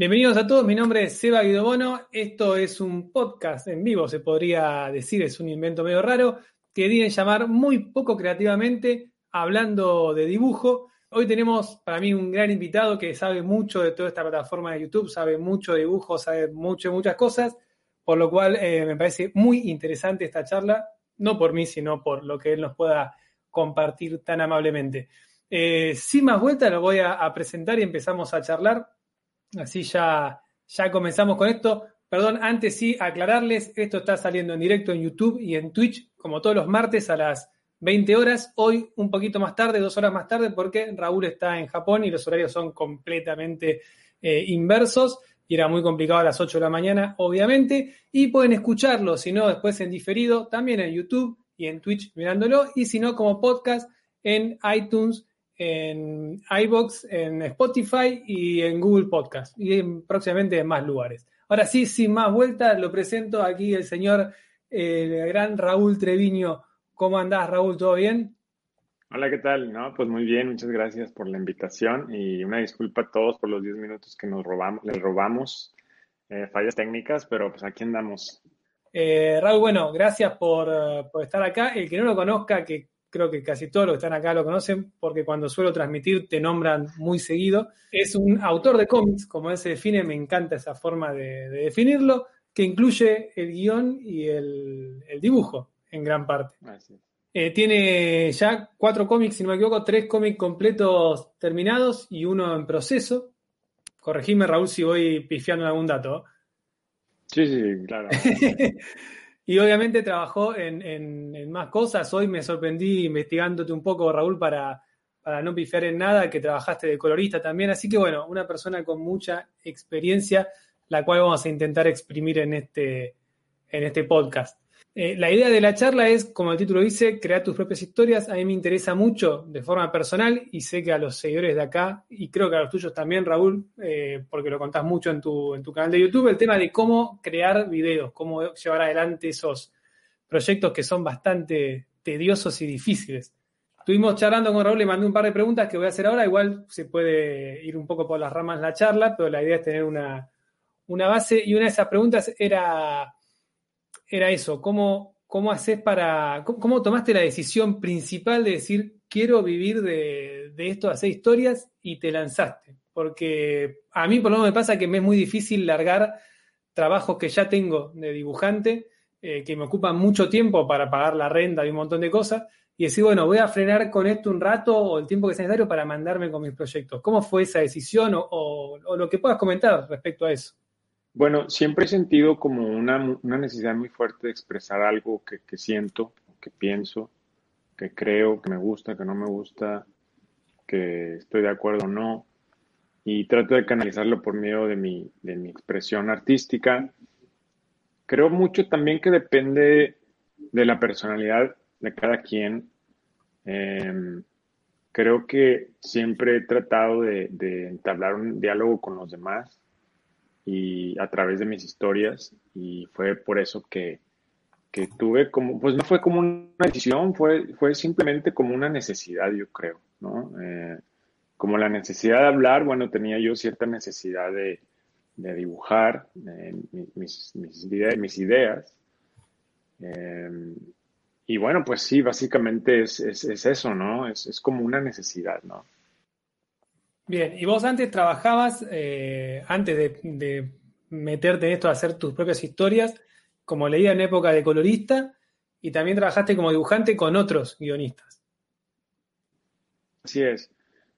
Bienvenidos a todos, mi nombre es Seba Guidobono. Esto es un podcast en vivo, se podría decir, es un invento medio raro, que viene llamar muy poco creativamente, hablando de dibujo. Hoy tenemos para mí un gran invitado que sabe mucho de toda esta plataforma de YouTube, sabe mucho de dibujo, sabe mucho muchas cosas, por lo cual eh, me parece muy interesante esta charla, no por mí, sino por lo que él nos pueda compartir tan amablemente. Eh, sin más vueltas, lo voy a presentar y empezamos a charlar. Así ya, ya comenzamos con esto. Perdón, antes sí, aclararles, esto está saliendo en directo en YouTube y en Twitch, como todos los martes a las 20 horas. Hoy un poquito más tarde, dos horas más tarde, porque Raúl está en Japón y los horarios son completamente eh, inversos. Y era muy complicado a las 8 de la mañana, obviamente. Y pueden escucharlo, si no, después en diferido, también en YouTube y en Twitch mirándolo. Y si no, como podcast en iTunes en iBox, en Spotify y en Google Podcast y próximamente en más lugares. Ahora sí, sin más vueltas, lo presento aquí el señor, el gran Raúl Treviño. ¿Cómo andás, Raúl? ¿Todo bien? Hola, ¿qué tal? No, pues muy bien, muchas gracias por la invitación y una disculpa a todos por los 10 minutos que nos robamos, les robamos, eh, fallas técnicas, pero pues aquí andamos. Eh, Raúl, bueno, gracias por, por estar acá. El que no lo conozca, que creo que casi todos los que están acá lo conocen, porque cuando suelo transmitir te nombran muy seguido. Es un autor de cómics, como él se define, me encanta esa forma de, definirlo, que incluye el guion y el, dibujo en gran parte. Eh, tiene ya cuatro cómics, si no me equivoco, tres cómics completos terminados y uno en proceso. Corregime, Raúl, si voy pifiando algún dato. Sí, sí, claro. Y obviamente trabajó en, más cosas. Hoy me sorprendí investigándote un poco, Raúl, para, para no pifiar en nada, que trabajaste de colorista también. Así que bueno, una persona con mucha experiencia, la cual vamos a intentar exprimir en este, en este podcast. Eh, la idea de la charla es, como el título dice, crear tus propias historias. A mí me interesa mucho de forma personal y sé que a los seguidores de acá, y creo que a los tuyos también, Raúl, eh, porque lo contás mucho en tu, en tu canal de YouTube, el tema de cómo crear videos, cómo llevar adelante esos proyectos que son bastante tediosos y difíciles. Estuvimos charlando con Raúl, le mandé un par de preguntas que voy a hacer ahora. Igual se puede ir un poco por las ramas la charla, pero la idea es tener una, una base. Y una de esas preguntas era era eso, ¿cómo, cómo haces para, cómo, tomaste la decisión principal de decir, quiero vivir de, esto, hacer historias y te lanzaste? Porque a mí por lo menos me pasa que me es muy difícil largar trabajos que ya tengo de dibujante, eh, que me ocupan mucho tiempo para pagar la renta y un montón de cosas, y decir, bueno, voy a frenar con esto un rato o el tiempo que sea necesario para mandarme con mis proyectos. ¿Cómo fue esa decisión o lo que puedas comentar respecto a eso? Bueno, siempre he sentido como una, necesidad muy fuerte de expresar algo que, siento, que pienso, que creo, que me gusta, que no me gusta, que estoy de acuerdo o no. Y trato de canalizarlo por medio de mi, de mi expresión artística. Creo mucho también que depende de la personalidad de cada quien. Em, creo que siempre he tratado de entablar un diálogo con los demás y a través de mis historias y fue por eso que, que tuve como, pues no fue como una decisión, fue, fue simplemente como una necesidad, yo creo, ¿no? Eh, como la necesidad de hablar, bueno, tenía yo cierta necesidad de, de dibujar eh, mis, mis, ideas. Eh, y bueno, pues sí, básicamente es, es, es eso, ¿no? Es, es como una necesidad, ¿no? Bien, y vos antes trabajabas, eh, antes de, meterte en esto a hacer tus propias historias, como leía en época de colorista, y también trabajaste como dibujante con otros guionistas. Así es.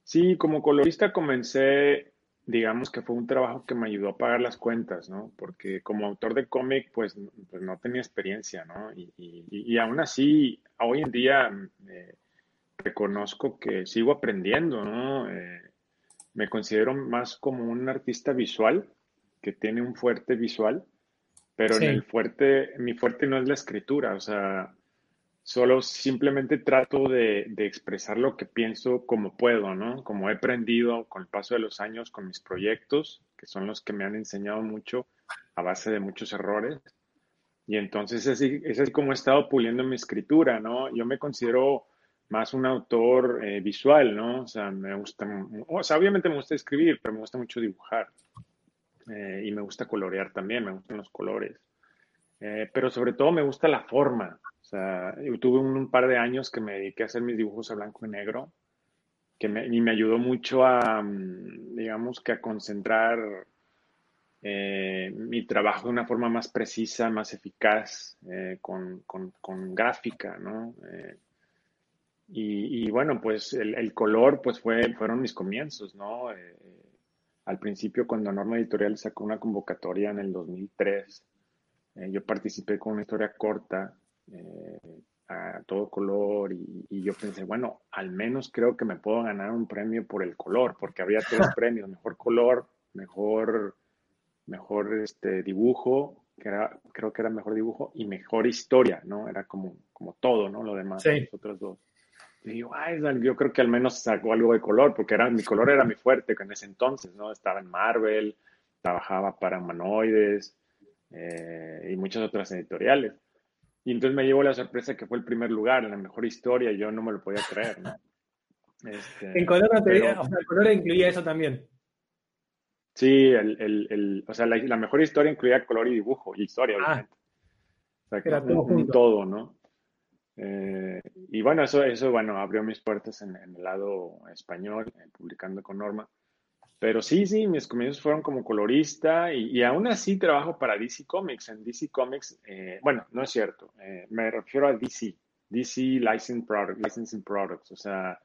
Sí, como colorista comencé, digamos que fue un trabajo que me ayudó a pagar las cuentas, ¿no? Porque como autor de cómic, pues, pues no tenía experiencia, ¿no? Y, y, aún así, hoy en día eh, reconozco que sigo aprendiendo, ¿no? Eh, me considero más como un artista visual, que tiene un fuerte visual, pero en el fuerte, mi fuerte no es la escritura, o sea, solo simplemente trato de, expresar lo que pienso como puedo, ¿no? Como he aprendido con el paso de los años con mis proyectos, que son los que me han enseñado mucho a base de muchos errores. Y entonces es así, es así como he estado puliendo mi escritura, ¿no? Yo me considero más un autor eh, visual, ¿no? O sea, me gusta, o sea, obviamente me gusta escribir, pero me gusta mucho dibujar. me gusta colorear también, me gustan los colores. Eh, pero sobre todo me gusta la forma. O sea, yo tuve un, par de años que me dediqué a hacer mis dibujos a blanco y negro, que me, y me ayudó mucho a, mm, digamos, que a concentrar eh, mi trabajo de una forma más precisa, más eficaz, eh, con, con, con, gráfica, ¿no? Y, y, bueno, pues el, el, color, pues fue, fueron mis comienzos, ¿no? al principio, cuando Norma Editorial sacó una convocatoria en el 2003, eh, yo participé con una historia corta eh, a todo color y, yo pensé, bueno, al menos creo que me puedo ganar un premio por el color, porque había tres premios, mejor color, mejor, mejor este, dibujo, que era, creo que era mejor dibujo, y mejor historia, ¿no? Era como, como todo, ¿no? Lo demás, los otros dos. Y digo, ay, yo creo que al menos sacó algo de color, porque era, mi color era mi fuerte en ese entonces, ¿no? Estaba en Marvel, trabajaba para humanoides, eh, y muchas otras editoriales. Y entonces me llevó la sorpresa que fue el primer lugar, la mejor historia, y yo no me lo podía creer. Este, en color, no te, o sea, el color incluía eso también. Sí, el, el, el, o sea, la, mejor historia incluía color y dibujo, y historia, ah. obviamente. O sea, que era todo, un, todo ¿no? Eh, y bueno, eso, eso, bueno, abrió mis puertas en, en el lado español, eh, publicando con Norma. Pero sí, sí, mis comienzos fueron como colorista y, aún así trabajo para DC Comics. En DC Comics, eh, bueno, no es cierto, eh, me refiero a DC, DC Licensing, Product, Licensing Products, o sea,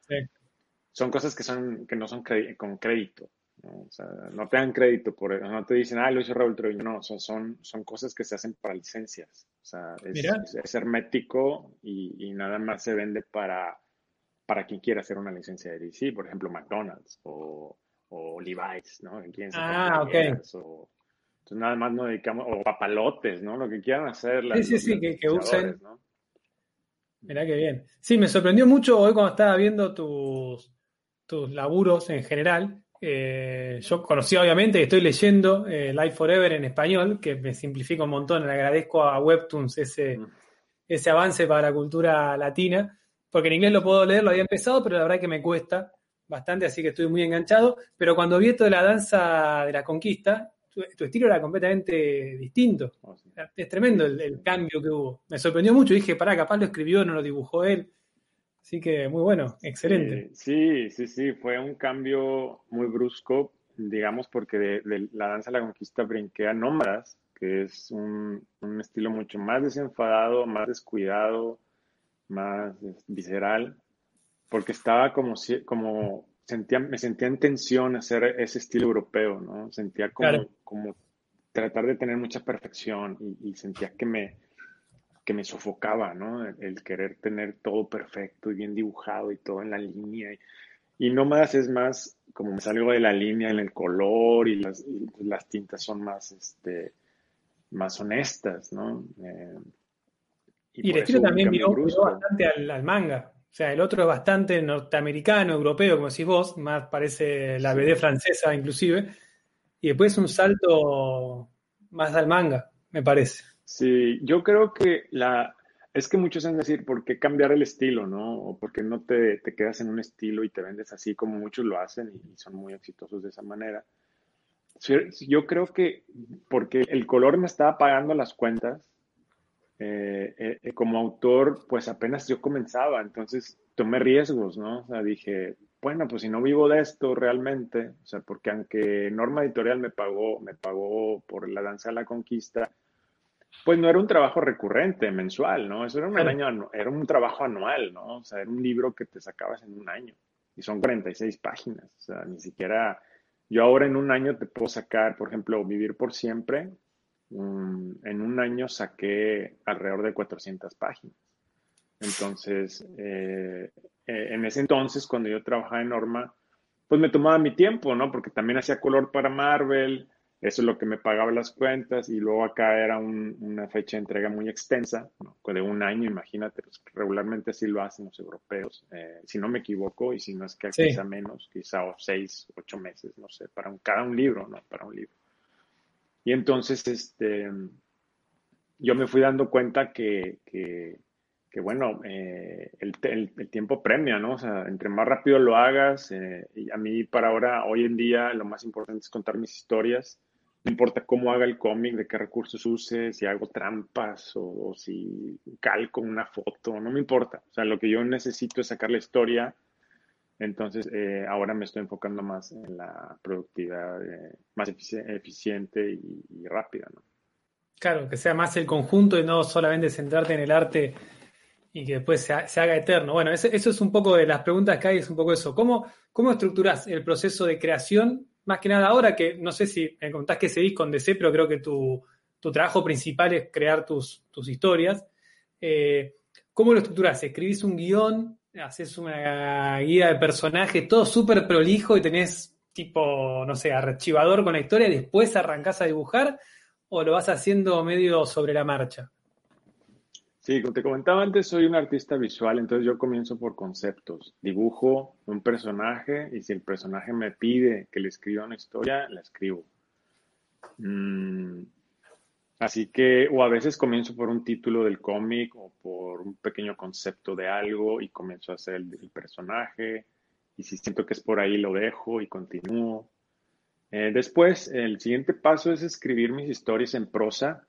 son cosas que, son, que no son con crédito. ¿No? O sea, no te dan crédito por eso, no te dicen, ah, lo hizo Raúl Trujillo. No, son, son, son cosas que se hacen para licencias. O sea, es, hermético y, y, nada más se vende para, para quien quiera hacer una licencia de DC, por ejemplo, McDonald's o o Levi's, ¿no? ah, ok. O, entonces nada más nos dedicamos, o papalotes, ¿no? Lo que quieran hacer. sí, sí, sí, que, usen. ¿no? Mirá qué bien. Sí, me sorprendió mucho hoy cuando estaba viendo tus, tus laburos en general. Eh, yo conocí obviamente, estoy leyendo eh, Life Forever en español, que me simplifica un montón. Le agradezco a Webtoons ese, mm. ese avance para la cultura latina, porque en inglés lo puedo leer, lo había empezado, pero la verdad que me cuesta bastante, así que estoy muy enganchado. Pero cuando vi esto de la danza de la conquista, tu, estilo era completamente distinto. Oh, es tremendo el, cambio que hubo. Me sorprendió mucho. Dije, pará, capaz lo escribió, no lo dibujó él. Así que muy bueno, excelente. Sí, sí, sí, fue un cambio muy brusco, digamos, porque de, la danza de la conquista brinqué a Nómadas, que es un, un estilo mucho más desenfadado, más descuidado, más visceral porque estaba como, como sentía, me sentía en tensión hacer ese estilo europeo, ¿no? Sentía como, como tratar de tener mucha perfección y, sentía que me, que me sofocaba, ¿no? El, querer tener todo perfecto y bien dibujado y todo en la línea. Y, y Nómadas es más como me salgo de la línea en el color y las, las tintas son más, este, más honestas, ¿no? Eh, y, el estilo también miró, bastante al, manga. O sea, el otro es bastante norteamericano, europeo, como decís vos, más parece la BD francesa inclusive, y después un salto más al manga, me parece. Sí, yo creo que la... Es que muchos han decir, ¿por qué cambiar el estilo, no? O por qué no te, te quedas en un estilo y te vendes así como muchos lo hacen y son muy exitosos de esa manera. Yo creo que porque el color me estaba pagando las cuentas, eh, eh, como autor, pues apenas yo comenzaba, entonces tomé riesgos, ¿no? O sea, dije, bueno, pues si no vivo de esto realmente, o sea, porque aunque Norma Editorial me pagó, me pagó por la danza de la conquista, pues no era un trabajo recurrente, mensual, ¿no? Eso era un, año, era un trabajo anual, ¿no? O sea, era un libro que te sacabas en un año y son 46 páginas, o sea, ni siquiera, yo ahora en un año te puedo sacar, por ejemplo, Vivir por Siempre, en un año saqué alrededor de 400 páginas. Entonces, eh, eh, en ese entonces, cuando yo trabajaba en Norma, pues me tomaba mi tiempo, ¿no? Porque también hacía color para Marvel, eso es lo que me pagaba las cuentas, y luego acá era una fecha de entrega muy extensa, ¿no? de un año, imagínate, pues regularmente así lo hacen los europeos, eh, si no me equivoco, y si no es que quizá menos, quizá seis, ocho meses, no sé, para un, cada un libro, ¿no? Para un libro. Y entonces, este, yo me fui dando cuenta que, que, bueno, eh, el, el, tiempo premia, ¿no? O sea, entre más rápido lo hagas, eh, y a mí para ahora, hoy en día, lo más importante es contar mis historias, No importa cómo haga el cómic, de qué recursos use, si hago trampas o, si calco una foto, no me importa. O sea, lo que yo necesito es sacar la historia. Entonces, eh, ahora me estoy enfocando más en la productividad eh, más eficiente y, rápida, ¿no? Claro, que sea más el conjunto y no solamente centrarte en el arte y que después se, haga eterno. Bueno, eso, es un poco de las preguntas que hay, es un poco eso. ¿Cómo, cómo estructuras el proceso de creación más que nada ahora que no sé si me contás que seguís con DC, pero creo que tu, trabajo principal es crear tus, tus historias. Eh, ¿Cómo lo estructurás? ¿Escribís un guion? ¿Haces una guía de personajes? Todo súper prolijo y tenés tipo, no sé, archivador con la historia y después arrancás a dibujar? ¿O lo vas haciendo medio sobre la marcha? Sí, como te comentaba antes, soy un artista visual, entonces yo comienzo por conceptos. Dibujo un personaje y si el personaje me pide que le escriba una historia, la escribo. Mm, así que, o a veces comienzo por un título del cómic o por un pequeño concepto de algo y comienzo a hacer el, personaje. Y si siento que es por ahí, lo dejo y continúo. Eh, después, el siguiente paso es escribir mis historias en prosa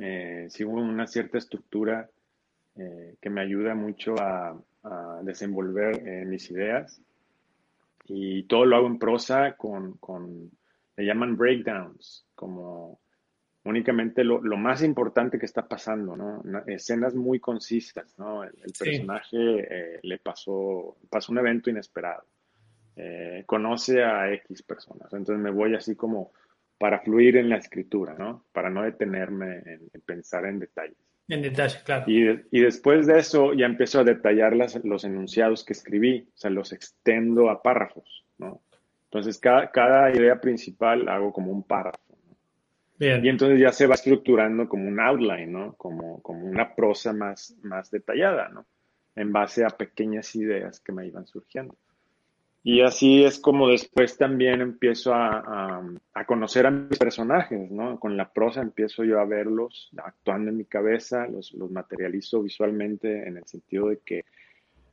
eh, sigo una cierta estructura eh, que me ayuda mucho a, desenvolver eh, mis ideas. Y todo lo hago en prosa con, con le llaman breakdowns, como únicamente lo, lo, más importante que está pasando, ¿no? Escenas muy concisas, ¿no? El, personaje eh, le pasó, pasó un evento inesperado. conoce a X personas. Entonces me voy así como para fluir en la escritura, ¿no? Para no detenerme en, pensar en detalles. En detalles, claro. Y, y, después de eso ya empiezo a detallar las, los enunciados que escribí, o sea, los extendo a párrafos, ¿no? Entonces, cada, cada idea principal hago como un párrafo. ¿no? Bien. Y entonces ya se va estructurando como un outline, ¿no? Como, como una prosa más, más detallada, ¿no? En base a pequeñas ideas que me iban surgiendo. Y así es como después también empiezo a, conocer a mis personajes, ¿no? Con la prosa empiezo yo a verlos actuando en mi cabeza, los, materializo visualmente en el sentido de que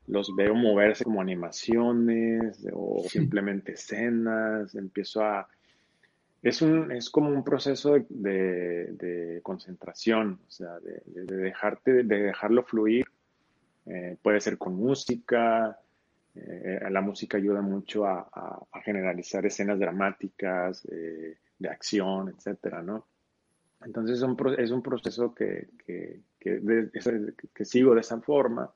los veo moverse como animaciones o simplemente escenas, empiezo a... Es, un, es como un proceso de, concentración, o sea, de, dejarte, de dejarlo fluir. Eh, puede ser con música, eh, la música ayuda mucho a, generalizar escenas dramáticas, eh, de acción, etcétera, ¿no? Entonces es un, es un proceso que, que, que, sigo de esa forma.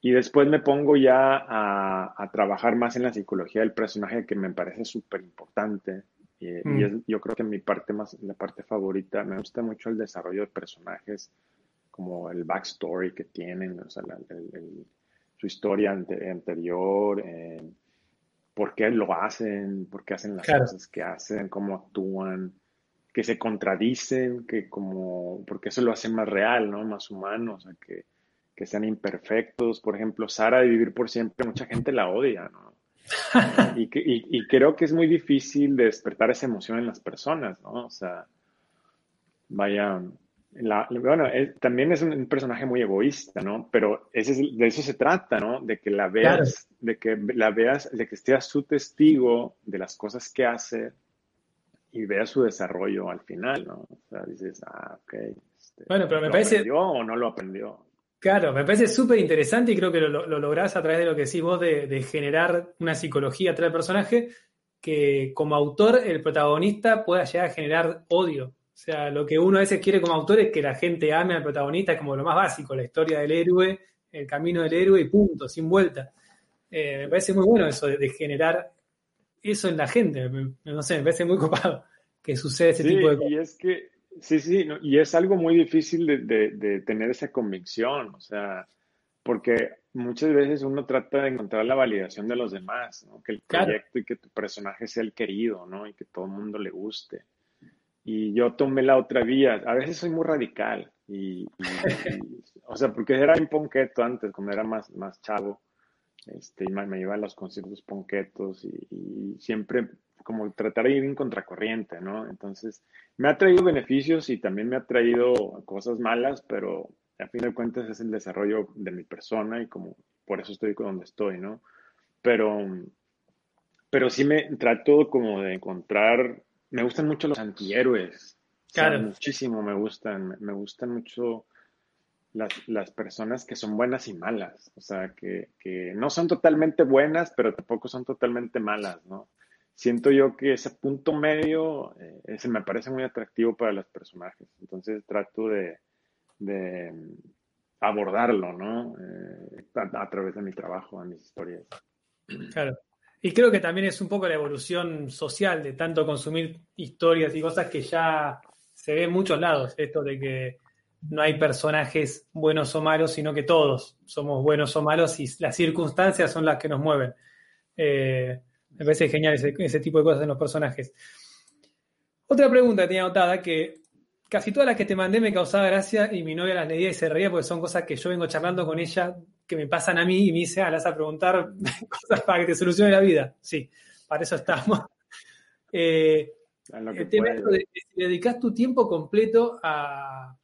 Y después me pongo ya a, a, trabajar más en la psicología del personaje, que me parece súper importante. Y, mm. yo creo que mi parte más, la parte favorita, me gusta mucho el desarrollo de personajes, como el backstory que tienen, o sea, el su historia anterior, eh, por qué lo hacen, por qué hacen las cosas que hacen, cómo actúan, que se contradicen, que como, porque eso lo hace más real, ¿no? Más humano, o sea, que, que sean imperfectos. Por ejemplo, Sara de Vivir por Siempre, mucha gente la odia, ¿no? y, y, creo que es muy difícil despertar esa emoción en las personas, ¿no? O sea, vaya, bueno, también es un, personaje muy egoísta, ¿no? Pero ese de eso se trata, ¿no? De que la veas, de que la veas, de que estés su testigo de las cosas que hace y veas su desarrollo al final, ¿no? O sea, dices, ah, ok. Este, bueno, pero me ¿lo parece... aprendió o no lo aprendió? Claro, me parece súper interesante y creo que lo, lo, lográs a través de lo que decís vos de, de generar una psicología atrás del personaje que como autor el protagonista pueda llegar a generar odio o sea, lo que uno a veces quiere como autor es que la gente ame al protagonista, es como lo más básico, la historia del héroe, el camino del héroe y punto, sin vuelta. Eh, me parece muy bueno eso de, generar eso en la gente. no sé, me parece muy copado que suceda ese tipo de cosas. Y es que, sí, sí, y es algo muy difícil de, tener esa convicción, o sea, porque muchas veces uno trata de encontrar la validación de los demás, ¿no? que el proyecto y que tu personaje sea el querido, ¿no? Y que todo el mundo le guste y yo tomé la otra vía. A veces soy muy radical y, o sea, porque era un ponqueto antes, cuando era más, más chavo, este, y me, iba a los conciertos ponquetos y, siempre como tratar de ir en contracorriente, ¿no? Entonces, me ha traído beneficios y también me ha traído cosas malas, pero a fin de cuentas es el desarrollo de mi persona y como por eso estoy donde estoy, ¿no? Pero, pero sí me trato como de encontrar me gustan mucho los antihéroes. Claro. muchísimo me gustan. Me gustan mucho las, las, personas que son buenas y malas. O sea, que, que, no son totalmente buenas, pero tampoco son totalmente malas, ¿no? Siento yo que ese punto medio eh, ese me parece muy atractivo para los personajes. Entonces trato de, de abordarlo, ¿no? Eh, a, a, través de mi trabajo, de mis historias. Claro. Y creo que también es un poco la evolución social de tanto consumir historias y cosas que ya se ve en muchos lados. Esto de que no hay personajes buenos o malos, sino que todos somos buenos o malos y las circunstancias son las que nos mueven. Eh, me parece genial ese, tipo de cosas en los personajes. Otra pregunta que tenía anotada que casi todas las que te mandé me causaba gracia y mi novia las leía y se reía porque son cosas que yo vengo charlando con ella que me pasan a mí y me dice, ah, las a preguntar cosas para que te solucione la vida. Sí, para eso estamos. Eh, el tema de, de, si dedicas tu tiempo completo a,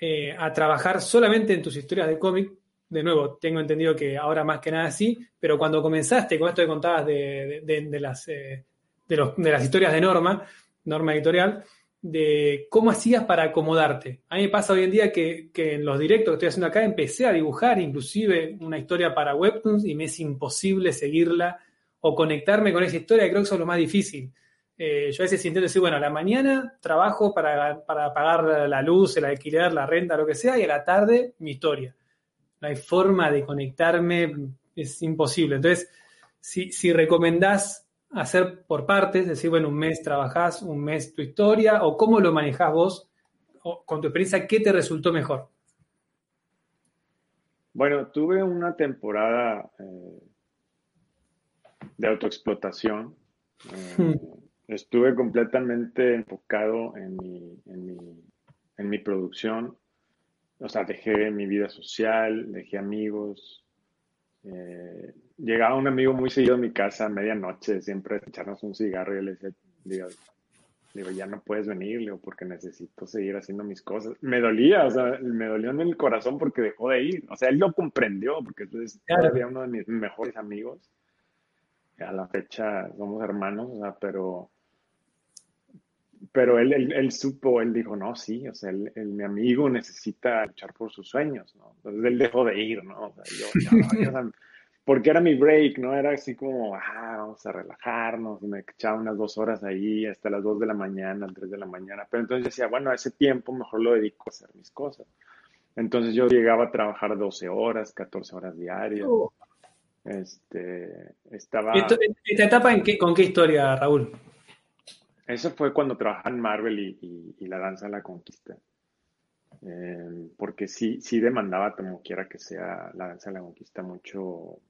eh, a trabajar solamente en tus historias de cómic, de nuevo, tengo entendido que ahora más que nada sí, pero cuando comenzaste con esto que contabas de, de, de las, eh, los, de las historias de Norma, Norma Editorial, de cómo hacías para acomodarte. A mí me pasa hoy en día que, que, en los directos que estoy haciendo acá empecé a dibujar inclusive una historia para Webtoons y me es imposible seguirla o conectarme con esa historia, creo que eso es lo más difícil. Eh, yo a veces intento decir, bueno, a la mañana trabajo para, para pagar la luz, el alquiler, la renta, lo que sea, y a la tarde mi historia. No hay forma de conectarme, es imposible. Entonces, si, si recomendás hacer por partes, es decir, bueno, un mes trabajás, un mes tu historia, o cómo lo manejás vos, o con tu experiencia, ¿qué te resultó mejor? Bueno, tuve una temporada eh, de autoexplotación. Eh, hmm. Estuve completamente enfocado en mi, en, mi, en mi producción. O sea, dejé mi vida social, dejé amigos, eh, llegaba un amigo muy seguido a mi casa a medianoche, siempre echarnos un cigarro y le decía, digo, digo, ya no puedes venir, digo, porque necesito seguir haciendo mis cosas. Me dolía, o sea, me dolió en el corazón porque dejó de ir. O sea, él lo comprendió, porque es todavía uno de mis mejores amigos. A la fecha somos hermanos, o sea, pero pero él, él, él, supo, él dijo, no, sí, o sea, él, mi amigo necesita luchar por sus sueños, ¿no? Entonces él dejó de ir, ¿no? O sea, yo, yo, yo porque era mi break, ¿no? Era así como, ah, vamos a relajarnos, me echaba unas dos horas ahí hasta las dos de la mañana, tres de la mañana, pero entonces decía, bueno, ese tiempo mejor lo dedico a hacer mis cosas. Entonces yo llegaba a trabajar 12 horas, 14 horas diarias. Oh. Este, estaba... ¿Esta etapa en qué, con qué historia, Raúl? Eso fue cuando trabajaba en Marvel y, y, y la danza de la conquista. Eh, porque sí, sí demandaba, como quiera que sea, la danza de la conquista mucho,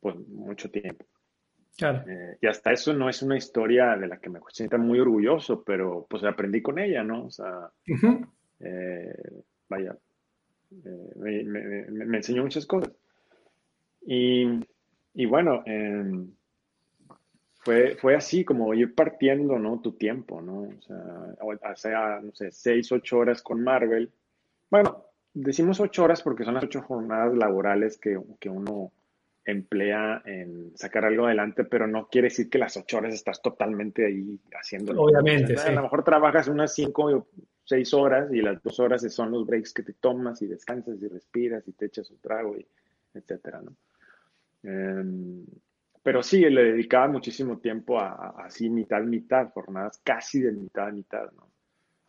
pues mucho tiempo. Claro. Eh, y hasta eso no es una historia de la que me sienta muy orgulloso, pero pues aprendí con ella, ¿no? O sea, uh -huh. eh, vaya, eh, me, me, me, enseñó muchas cosas. Y, y bueno, fue, fue así como ir partiendo, ¿no? Tu tiempo, ¿no? O sea, sea, no sé, seis, ocho horas con Marvel. Bueno, decimos ocho horas porque son las ocho jornadas laborales que, que uno emplea en sacar algo adelante, pero no quiere decir que las ocho horas estás totalmente ahí haciendo. Obviamente, o sea, sí. A lo mejor trabajas unas cinco o seis horas y las dos horas son los breaks que te tomas y descansas y respiras y te echas un trago y etcétera, ¿no? Um, pero sí, le dedicaba muchísimo tiempo a, así mitad, mitad, jornadas casi de mitad mitad, ¿no?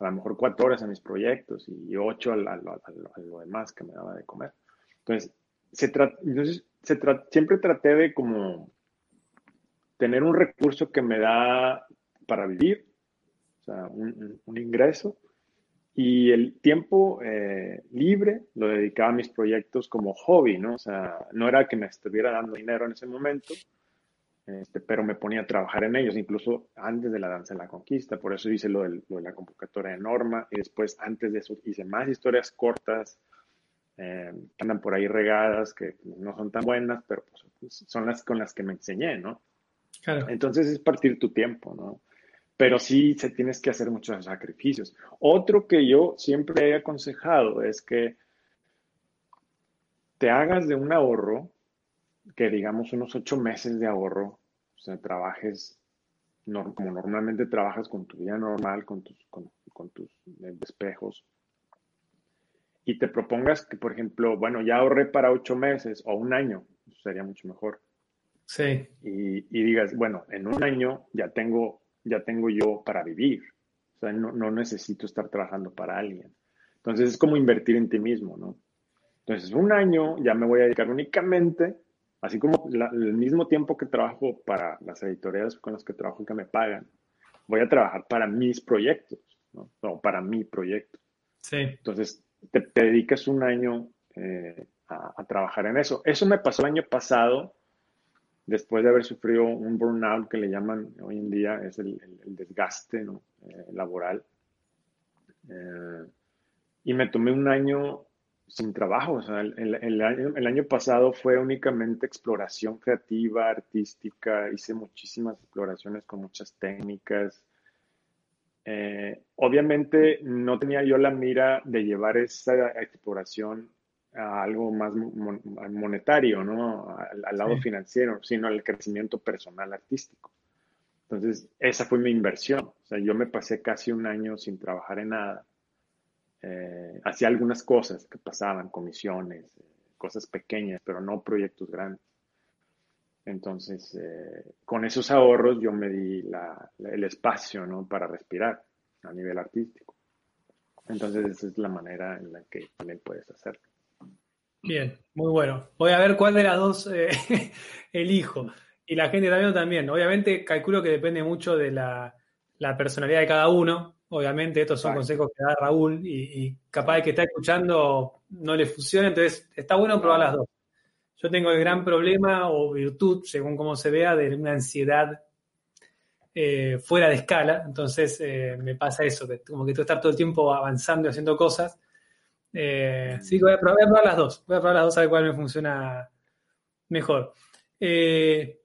A lo mejor cuatro horas a mis proyectos y ocho a, lo demás que me daba de comer. Entonces, siempre traté de como tener un recurso que me da para vivir, o sea, un, un ingreso, y el tiempo eh, libre lo dedicaba a mis proyectos como hobby, ¿no? O sea, no era que me estuviera dando dinero en ese momento, este, pero me ponía a trabajar en ellos, incluso antes de la danza de la conquista, por eso hice lo de, lo de la convocatoria de Norma, y después antes de eso hice más historias cortas, eh, que andan por ahí regadas, que no son tan buenas, pero pues, son las con las que me enseñé, ¿no? Claro. Entonces es partir tu tiempo, ¿no? Pero sí se tienes que hacer muchos sacrificios. Otro que yo siempre he aconsejado es que te hagas de un ahorro, que digamos unos ocho meses de ahorro, o sea, trabajes como normalmente trabajas con tu vida normal, con tus, con, tus despejos, y te propongas que, por ejemplo, bueno, ya ahorré para ocho meses o un año, sería mucho mejor. Sí. Y, digas, bueno, en un año ya tengo, ya tengo yo para vivir. O sea, no, no necesito estar trabajando para alguien. Entonces es como invertir en ti mismo, ¿no? Entonces, un año ya me voy a dedicar únicamente, así como el mismo tiempo que trabajo para las editoriales con las que trabajo que me pagan, voy a trabajar para mis proyectos, ¿no? O para mi proyecto. Sí. Entonces, te, dedicas un año eh, a, trabajar en eso. Eso me pasó el año pasado, después de haber sufrido un burnout que le llaman hoy en día, es el, desgaste ¿no? Eh, laboral. Eh, y me tomé un año sin trabajo. O sea, el, año, el, año, pasado fue únicamente exploración creativa, artística. Hice muchísimas exploraciones con muchas técnicas. Eh, obviamente no tenía yo la mira de llevar esa exploración a algo más monetario, ¿no? Al, lado financiero, sino al crecimiento personal artístico. Entonces, esa fue mi inversión. O sea, yo me pasé casi un año sin trabajar en nada eh, hacía algunas cosas que pasaban, comisiones, eh, cosas pequeñas, pero no proyectos grandes. Entonces, eh, con esos ahorros yo me di el espacio ¿no? para respirar a nivel artístico. Entonces, esa es la manera en la que también puedes hacerlo. Bien, muy bueno. Voy a ver cuál de las dos elijo. Y la gente también también. Obviamente, calculo que depende mucho de la, la personalidad de cada uno. Obviamente, estos son consejos que da Raúl y, capaz de que está escuchando no le funciona, entonces está bueno probar las dos. Yo tengo el gran problema o virtud, según cómo se vea, de una ansiedad eh, fuera de escala, entonces eh, me pasa eso, que como que que estar todo el tiempo avanzando y haciendo cosas. Eh, sí, voy a, probar, voy a, probar, las dos, voy a probar las dos a ver cuál me funciona mejor. Eh,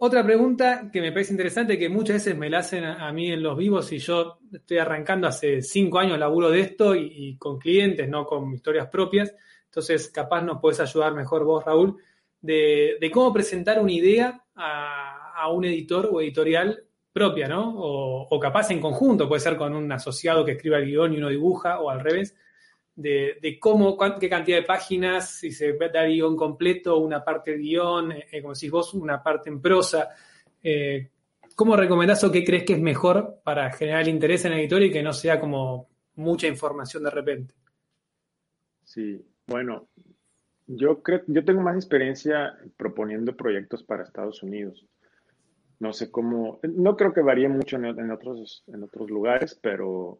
otra pregunta que me parece interesante, que muchas veces me la hacen a, mí en los vivos y yo estoy arrancando hace cinco años laburo de esto y, con clientes, no con historias propias. Entonces, capaz nos puedes ayudar mejor vos, Raúl, de, cómo presentar una idea a, un editor o editorial propia, ¿no? O, capaz en conjunto, puede ser con un asociado que escriba el guion y uno dibuja, o al revés, de, cómo, qué cantidad de páginas, si se da el guion completo, una parte de guion, eh, eh, como decís vos, una parte en prosa. Eh, ¿Cómo recomendás o qué crees que es mejor para generar interés en el editor y que no sea como mucha información de repente? Sí, bueno, yo creo, yo tengo más experiencia proponiendo proyectos para Estados Unidos. No sé cómo, no creo que varíe mucho en, otros, en otros lugares, pero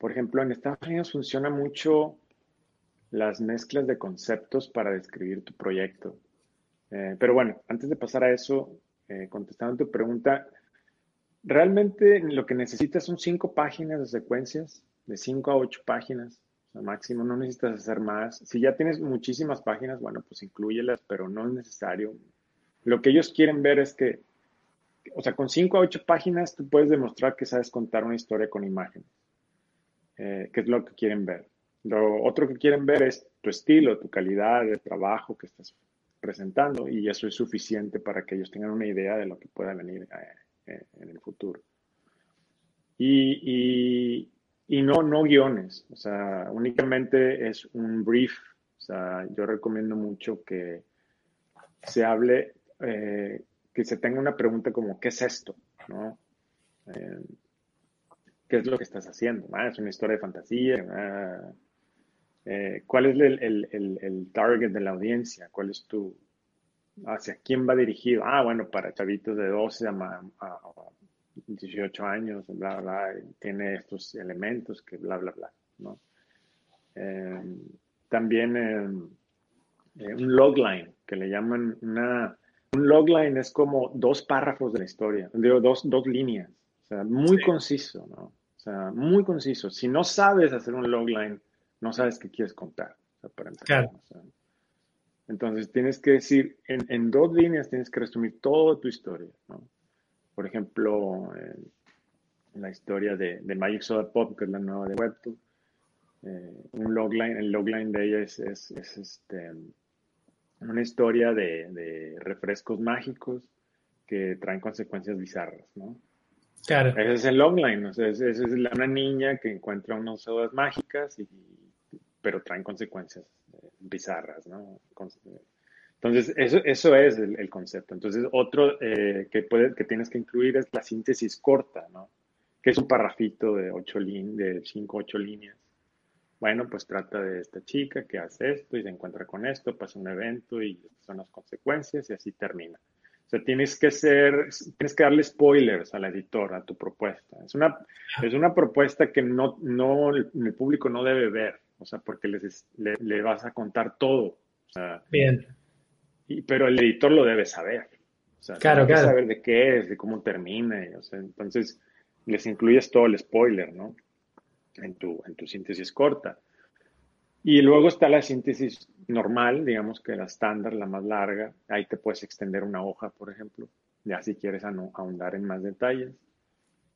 por ejemplo, en Estados Unidos funciona mucho las mezclas de conceptos para describir tu proyecto. Eh, pero bueno, antes de pasar a eso, eh, contestando tu pregunta, realmente lo que necesitas son cinco páginas de secuencias, de cinco a ocho páginas, o máximo, no necesitas hacer más. Si ya tienes muchísimas páginas, bueno, pues incluyelas, pero no es necesario. Lo que ellos quieren ver es que, o sea, con cinco a ocho páginas tú puedes demostrar que sabes contar una historia con imágenes. Eh, qué es lo que quieren ver. Lo otro que quieren ver es tu estilo, tu calidad de trabajo que estás presentando y eso es suficiente para que ellos tengan una idea de lo que pueda venir eh, eh, en el futuro. Y, y, no, no guiones, o sea, únicamente es un brief. O sea, yo recomiendo mucho que se hable, que se tenga una pregunta como, ¿qué es esto? ¿No? qué es lo que estás haciendo. Ah, es una historia de fantasía. Ah, eh, ¿Cuál es el, target de la audiencia? ¿Cuál es tu... ¿Hacia quién va dirigido? Ah, bueno, para chavitos de 12 a, 18 años, bla, bla, tiene estos elementos que bla, bla, bla, ¿no? Em, también eh, un logline, que le llaman una... Un logline es como dos párrafos de la historia, digo, dos, dos líneas, o sea, muy conciso, ¿no? O sea, muy conciso. Si no sabes hacer un logline, no sabes qué quieres contar. entonces tienes que decir, en, dos líneas tienes que resumir toda tu historia. ¿no? Por ejemplo, la historia de, Magic Soda Pop, que es la nueva de Webtoon. Eh, un logline, el logline de ella es, este, una historia de, de refrescos mágicos que traen consecuencias bizarras, ¿no? Claro. Ese es el logline, o sea, esa es una niña que encuentra unas sodas mágicas, y, pero traen consecuencias eh, bizarras, ¿no? Entonces, eso, eso es el, concepto. Entonces, otro eh, que, puede, que tienes que incluir es la síntesis corta, ¿no? Que es un parrafito de, ocho de cinco, ocho líneas. Bueno, pues trata de esta chica que hace esto y se encuentra con esto, pasa un evento y son las consecuencias y así termina. O sea, tienes que ser, tienes que darle spoilers al editor, a tu propuesta. Es una, es una propuesta que no, no, el público no debe ver, o sea, porque les, le, le vas a contar todo. O sea, Bien pero el editor lo debe saber. O sea, claro, claro. saber de qué es, de cómo termina. O sea, entonces, les incluyes todo el spoiler, ¿no? En tu, en tu síntesis corta. Y luego está la síntesis normal, digamos que la estándar, la más larga. Ahí te puedes extender una hoja, por ejemplo. Ya si quieres ahondar en más detalles,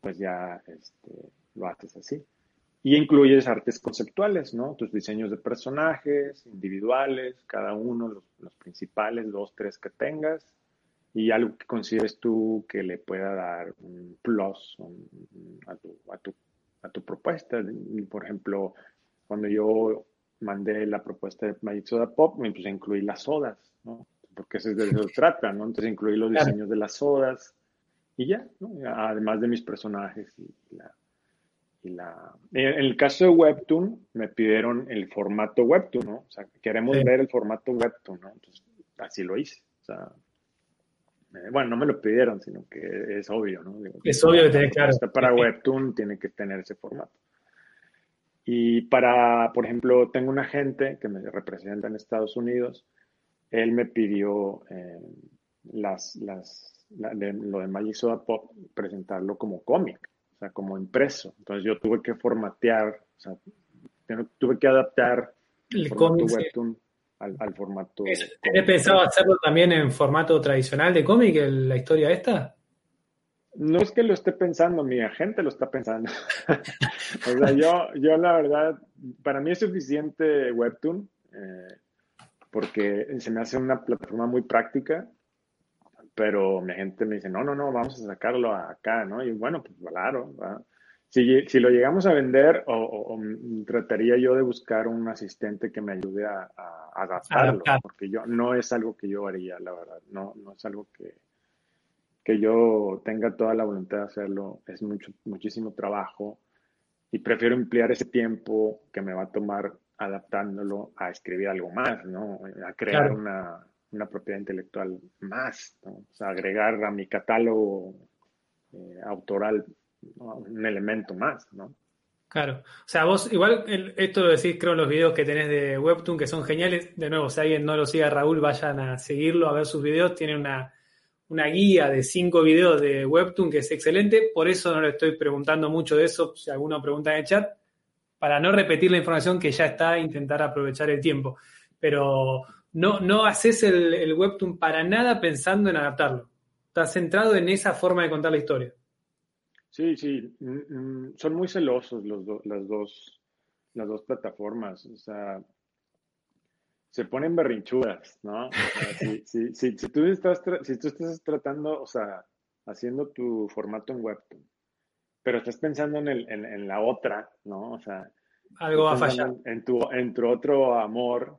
pues ya este, lo haces así. Y incluyes artes conceptuales, ¿no? Tus diseños de personajes, individuales, cada uno, los, principales, dos, tres que tengas, y algo que consideres tú que le pueda dar un plus a, tu, a, tu, a, tu, propuesta. Por ejemplo, cuando yo mandé la propuesta de Magic Soda Pop, me puse a incluir las sodas, ¿no? Porque eso es de eso se trata, ¿no? Entonces incluí los diseños de las sodas y ya, ¿no? Además de mis personajes y la, en el caso de Webtoon, me pidieron el formato Webtoon, ¿no? O sea, queremos ver el formato Webtoon, ¿no? Entonces, así lo hice. O sea, bueno, no me lo pidieron, sino que es obvio, ¿no? es obvio que tiene claro. Para Webtoon tiene que tener ese formato. Y para, por ejemplo, tengo un agente que me representa en Estados Unidos. Él me pidió eh, las, las, lo de Magic Soda Pop, presentarlo como cómic sea, como impreso. Entonces yo tuve que formatear, o sea, tuve que adaptar el formato webtoon al, formato. ¿He pensado hacerlo también en formato tradicional de cómic, la historia esta? No es que lo esté pensando, mi agente lo está pensando. o sea, yo, yo la verdad, para mí es suficiente Webtoon, eh, porque se me hace una plataforma muy práctica pero mi gente me dice, no, no, no, vamos a sacarlo acá, ¿no? Y bueno, pues claro, Si, si, lo llegamos a vender, o, trataría yo de buscar un asistente que me ayude a, adaptarlo, porque yo no es algo que yo haría, la verdad, no, no es algo que, que yo tenga toda la voluntad de hacerlo, es mucho, muchísimo trabajo y prefiero emplear ese tiempo que me va a tomar adaptándolo a escribir algo más, ¿no? A crear una, una propiedad intelectual más, o sea, agregar a mi catálogo eh, autoral un elemento más, ¿no? Claro, o sea, vos igual esto lo decís creo los videos que tenés de Webtoon que son geniales, de nuevo, si alguien no lo sigue a Raúl, vayan a seguirlo, a ver sus videos, tiene una, una guía de cinco videos de Webtoon que es excelente, por eso no le estoy preguntando mucho de eso, si alguno pregunta en el chat, para no repetir la información que ya está, intentar aprovechar el tiempo. Pero no, no haces el, webtoon para nada pensando en adaptarlo. Estás centrado en esa forma de contar la historia. Sí, sí. Mm, mm, son muy celosos los las, dos, las dos plataformas. O sea, se ponen berrinchudas, ¿no? si, si, tú estás si tú estás tratando, o sea, haciendo tu formato en webtoon, pero estás pensando en, el, en, la otra, ¿no? O sea, algo va a fallar. En tu, en tu otro amor,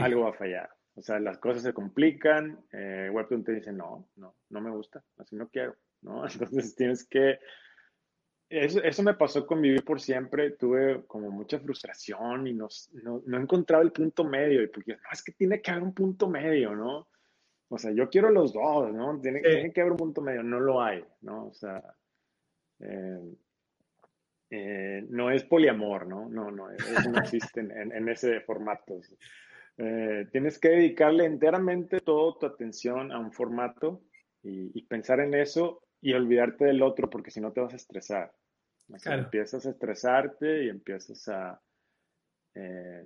algo va a fallar. O sea, las cosas se complican, eh, Webtoon te dice, no, no, no me gusta, así no quiero, ¿no? Entonces tienes que... Eso, eso me pasó con Vivir por Siempre, tuve como mucha frustración y no, no, no encontraba el punto medio, y porque, no, es que tiene que haber un punto medio, ¿no? O sea, yo quiero los dos, ¿no? Tiene, tiene que haber un punto medio, no lo hay, ¿no? O sea, eh, eh, no es poliamor, ¿no? No, no, eso no existe en, en, ese formato. Eh, tienes que dedicarle enteramente toda tu atención a un formato y, pensar en eso y olvidarte del otro porque si no te vas a estresar. Empiezas a estresarte y empiezas a... Eh,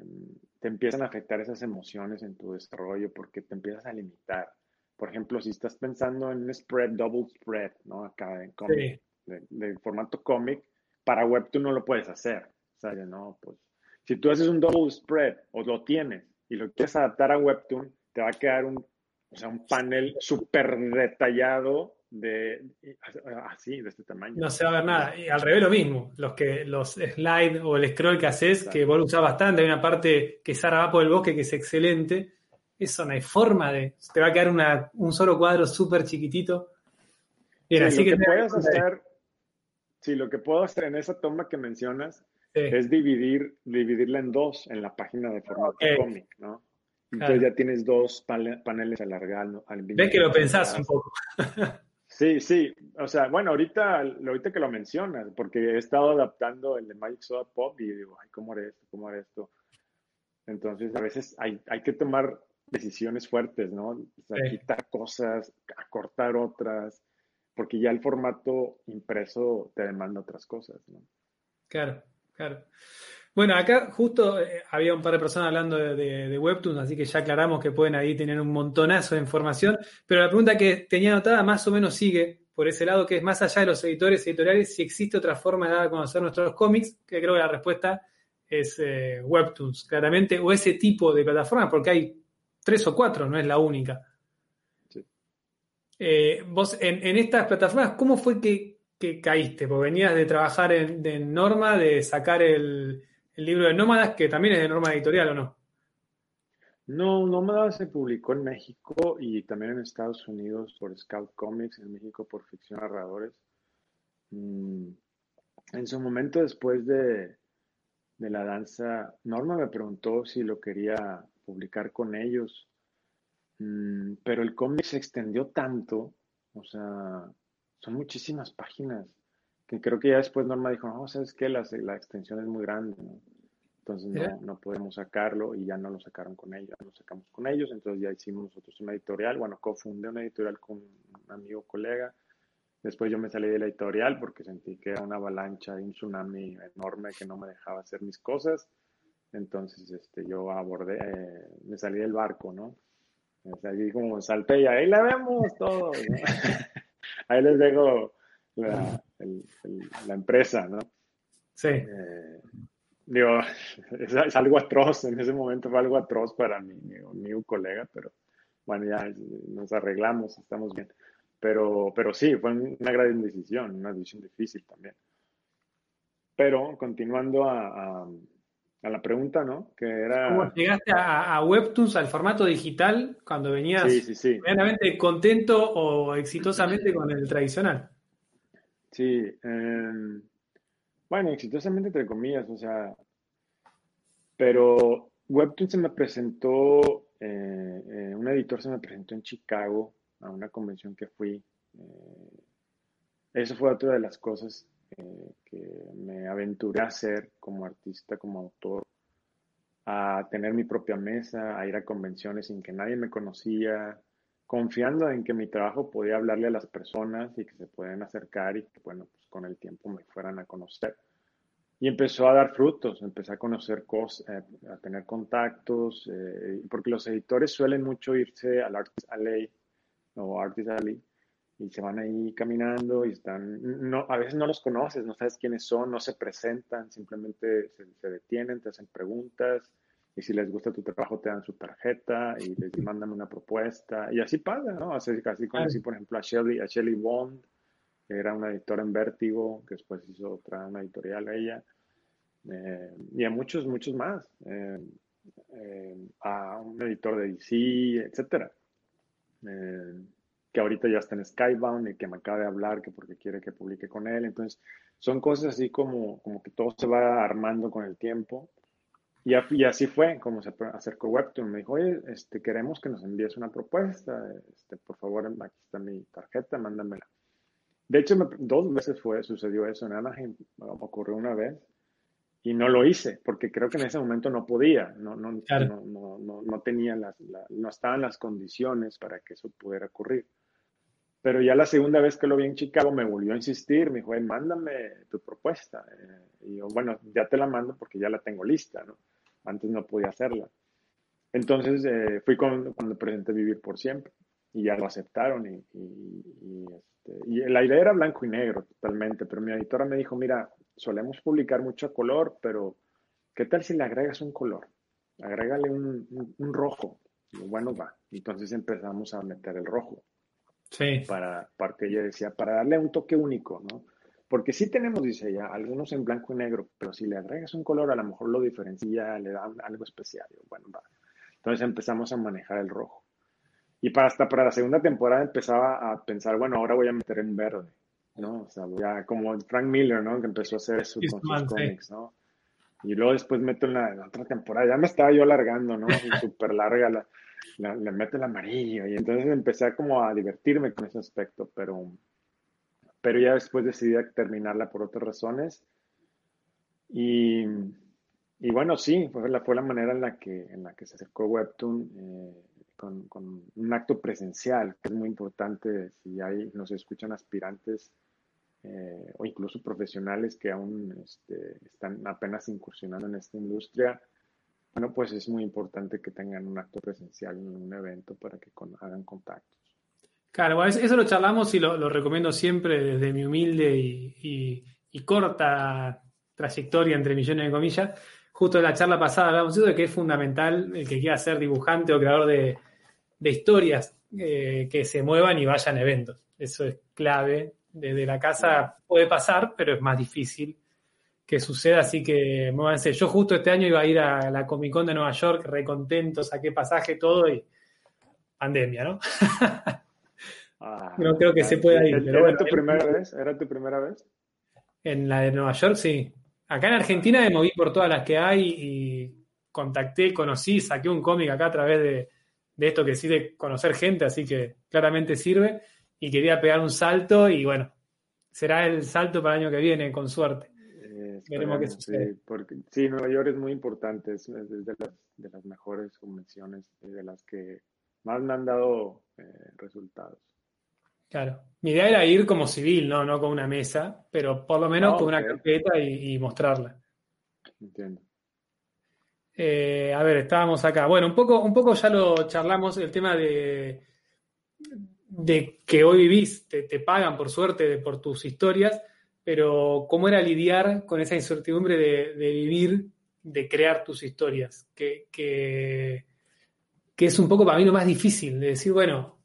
te empiezan a afectar esas emociones en tu desarrollo porque te empiezas a limitar. Por ejemplo, si estás pensando en un spread, double spread, ¿no? Acá en cómic, de, formato cómic, para web tú no lo puedes hacer. O sea, no, pues, si tú haces un double spread o lo tienes y lo quieres adaptar a Webtoon, te va a quedar un, o sea, un panel súper detallado de así, de este tamaño. No se va a ver nada. Y al revés lo mismo. Los que los slides o el scroll que haces, que vos lo usás bastante, hay una parte que Sara va por el bosque que es excelente. Eso no hay forma de. Te va a quedar una, un solo cuadro súper chiquitito. Bien, así que, puedes hacer. Sí, lo que puedo hacer en esa toma que mencionas es dividir, dividirla en dos en la página de formato cómic, ¿no? Entonces ya tienes dos paneles alargados. Ves que lo pensás un poco. Sí, sí. O sea, bueno, ahorita, ahorita que lo mencionas, porque he estado adaptando el de Magic Soda Pop y digo, ay, ¿cómo haré esto? ¿Cómo haré esto? Entonces, a veces hay, hay que tomar decisiones fuertes, ¿no? O sea, quitar cosas, acortar otras, porque ya el formato impreso te demanda otras cosas, ¿no? Claro, claro. Bueno, acá justo eh, había un par de personas hablando de, de, Webtoons, así que ya aclaramos que pueden ahí tener un montonazo de información, pero la pregunta que tenía anotada más o menos sigue por ese lado, que es más allá de los editores editoriales, si existe otra forma de dar a conocer nuestros cómics, que creo que la respuesta es eh, Webtoons, claramente, o ese tipo de plataformas, porque hay tres o cuatro, no es la única. Sí. Eh, vos, en, en, estas plataformas, ¿cómo fue que, caíste? Porque venías de trabajar en, de Norma, de sacar el, el libro de Nómadas, que también es de norma editorial, ¿o no? No, Nómadas se publicó en México y también en Estados Unidos por Scout Comics, en México por Ficción Narradores. Mm, en su momento, después de, la danza, Norma me preguntó si lo quería publicar con ellos, mm, pero el cómic se extendió tanto, o sea, son muchísimas páginas que creo que ya después Norma dijo, no, sabes qué, la, la extensión es muy grande, entonces no, no, podemos sacarlo y ya no lo sacaron con ellos, lo sacamos con ellos, entonces ya hicimos nosotros una editorial, bueno, cofundé una editorial con un amigo, colega, después yo me salí de la editorial porque sentí que era una avalancha, un tsunami enorme que no me dejaba hacer mis cosas, entonces este, yo abordé, eh, me salí del barco, ¿no? Me salí como salté y ahí la vemos todos, ahí les dejo la, la empresa, ¿no? Sí. Eh, digo, es, algo atroz, en ese momento fue algo atroz para mi, mi, colega, pero bueno, ya nos arreglamos, estamos bien. Pero, pero sí, fue una gran decisión, una decisión difícil también. Pero continuando a, a, la pregunta, ¿no? Que era... ¿Cómo llegaste a, a, Webtoons, al formato digital, cuando venías sí, sí, sí. contento o exitosamente con el tradicional? Sí, em, bueno, exitosamente entre comillas, o sea, pero Webtoon se me presentó, eh, eh, un editor se me presentó en Chicago a una convención que fui. Eh, eso fue otra de las cosas que me aventuré a hacer como artista, como autor, a tener mi propia mesa, a ir a convenciones sin que nadie me conocía, confiando en que mi trabajo podía hablarle a las personas y que se pueden acercar y que, bueno, pues con el tiempo me fueran a conocer. Y empezó a dar frutos, empecé a conocer cosas, eh, a tener contactos, eh, porque los editores suelen mucho irse al Artist Alley o Artist Alley y se van ahí caminando y están, no, a veces no los conoces, no sabes quiénes son, no se presentan, simplemente se, se detienen, te hacen preguntas, y si les gusta tu trabajo te dan su tarjeta y les mandan una propuesta y así pasa, ¿no? Así, así conocí, por ejemplo, a Shelly, a Shelly Bond, que era una editora en Vértigo, que después hizo otra, una editorial a ella, eh, y a muchos, muchos más, eh, eh, a un editor de DC, etcétera, que ahorita ya está en Skybound y que me acaba de hablar que porque quiere que publique con él, entonces son cosas así como, como que todo se va armando con el tiempo y, así fue como se acercó Webtoon. Me dijo, oye, este, queremos que nos envíes una propuesta. Este, por favor, aquí está mi tarjeta, mándamela. De hecho, dos veces fue, sucedió eso en Anaheim. Ocurrió una vez y no lo hice porque creo que en ese momento no podía, no, no, no, no, no, tenía las, no estaban las condiciones para que eso pudiera ocurrir. Pero ya la segunda vez que lo vi en Chicago me volvió a insistir, me dijo, mándame tu propuesta. Eh, y yo, bueno, ya te la mando porque ya la tengo lista, ¿no? Antes no podía hacerla. Entonces eh, fui cuando, cuando, presenté Vivir por Siempre y ya lo aceptaron. Y, este, y, la idea era blanco y negro totalmente, pero mi editora me dijo, mira, solemos publicar mucho color, pero ¿qué tal si le agregas un color? Agrégale un, un, rojo. Y bueno, va. Entonces empezamos a meter el rojo. Sí. Para, para que ella decía, para darle un toque único, ¿no? Porque sí tenemos, dice ella, algunos en blanco y negro, pero si le agregas un color, a lo mejor lo diferencia, le da algo especial. Bueno, va. Entonces empezamos a manejar el rojo. Y para hasta para la segunda temporada empezaba a pensar, bueno, ahora voy a meter en verde, ¿no? O sea, voy a, como Frank Miller, ¿no? Que empezó a hacer eso con sus cómics, ¿no? Y luego después meto en la, otra temporada, ya me estaba yo alargando, ¿no? Súper larga, le meto el amarillo. Y entonces empecé como a divertirme con ese aspecto, pero, pero ya después decidí terminarla por otras razones. Y, y bueno, sí, fue la, fue la manera en la que, en la que se acercó Webtoon. Eh, con, un acto presencial, que es muy importante si hay, nos escuchan aspirantes eh, o incluso profesionales que aún este, están apenas incursionando en esta industria. Bueno, pues es muy importante que tengan un acto presencial en un evento para que hagan contactos. Claro, eso lo charlamos y lo, recomiendo siempre desde mi humilde y, y, corta trayectoria, entre millones de comillas. Justo en la charla pasada hablamos de que es fundamental el que quiera ser dibujante o creador de, de historias eh, que se muevan y vayan a eventos. Eso es clave. Desde la casa puede pasar, pero es más difícil que suceda, así que muévanse. Yo justo este año iba a ir a la Comic Con de Nueva York, recontento, saqué pasaje, todo y pandemia, ¿no? Ah, no creo que se pueda ir. ¿Era, tu primera vez? ¿Era tu primera vez? En la de Nueva York, sí. Acá en Argentina me moví por todas las que hay y contacté, conocí, saqué un cómic acá a través de, de esto que sí de conocer gente, así que claramente sirve. Y quería pegar un salto y bueno, será el salto para el año que viene, con suerte. Veremos qué sucede. Sí, porque, sí, Nueva York es muy importante, es, de, las, mejores convenciones y de las que más me han dado eh, resultados. Claro, mi idea era ir como civil, no, no con una mesa, pero por lo menos ah, con una carpeta y mostrarla. Entiendo. Eh, a ver, estábamos acá. Bueno, un poco, un poco ya lo charlamos, el tema de, de que hoy vivís, te, pagan por suerte por tus historias, pero ¿cómo era lidiar con esa incertidumbre de, vivir, de crear tus historias? Que, que, es un poco para mí lo más difícil, de decir, bueno,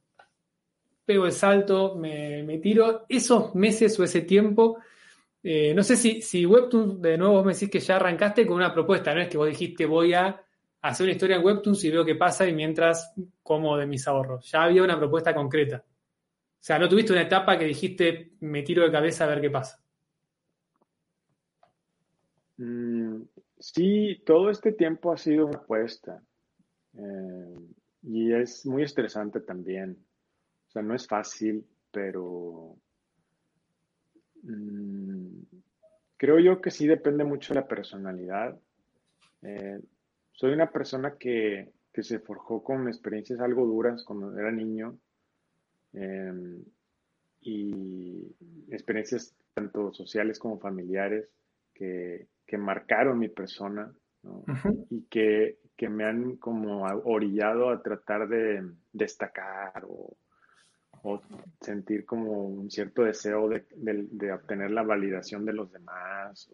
pego el salto, me, tiro, esos meses o ese tiempo eh, no sé si, si Webtoons, de nuevo vos me decís que ya arrancaste con una propuesta, no es que vos dijiste voy a hacer una historia en Webtoons y veo qué pasa y mientras como de mis ahorros. Ya había una propuesta concreta. O sea, no tuviste una etapa que dijiste me tiro de cabeza a ver qué pasa. Mm, sí, todo este tiempo ha sido una apuesta. Eh, y es muy estresante también. O sea, no es fácil, pero Mm, creo yo que sí depende mucho de la personalidad. Eh, soy una persona que, se forjó con experiencias algo duras cuando era niño em, y experiencias tanto sociales como familiares que, marcaron mi persona y que, que, me han como orillado a tratar de destacar o, o sentir como un cierto deseo de, obtener la validación de los demás,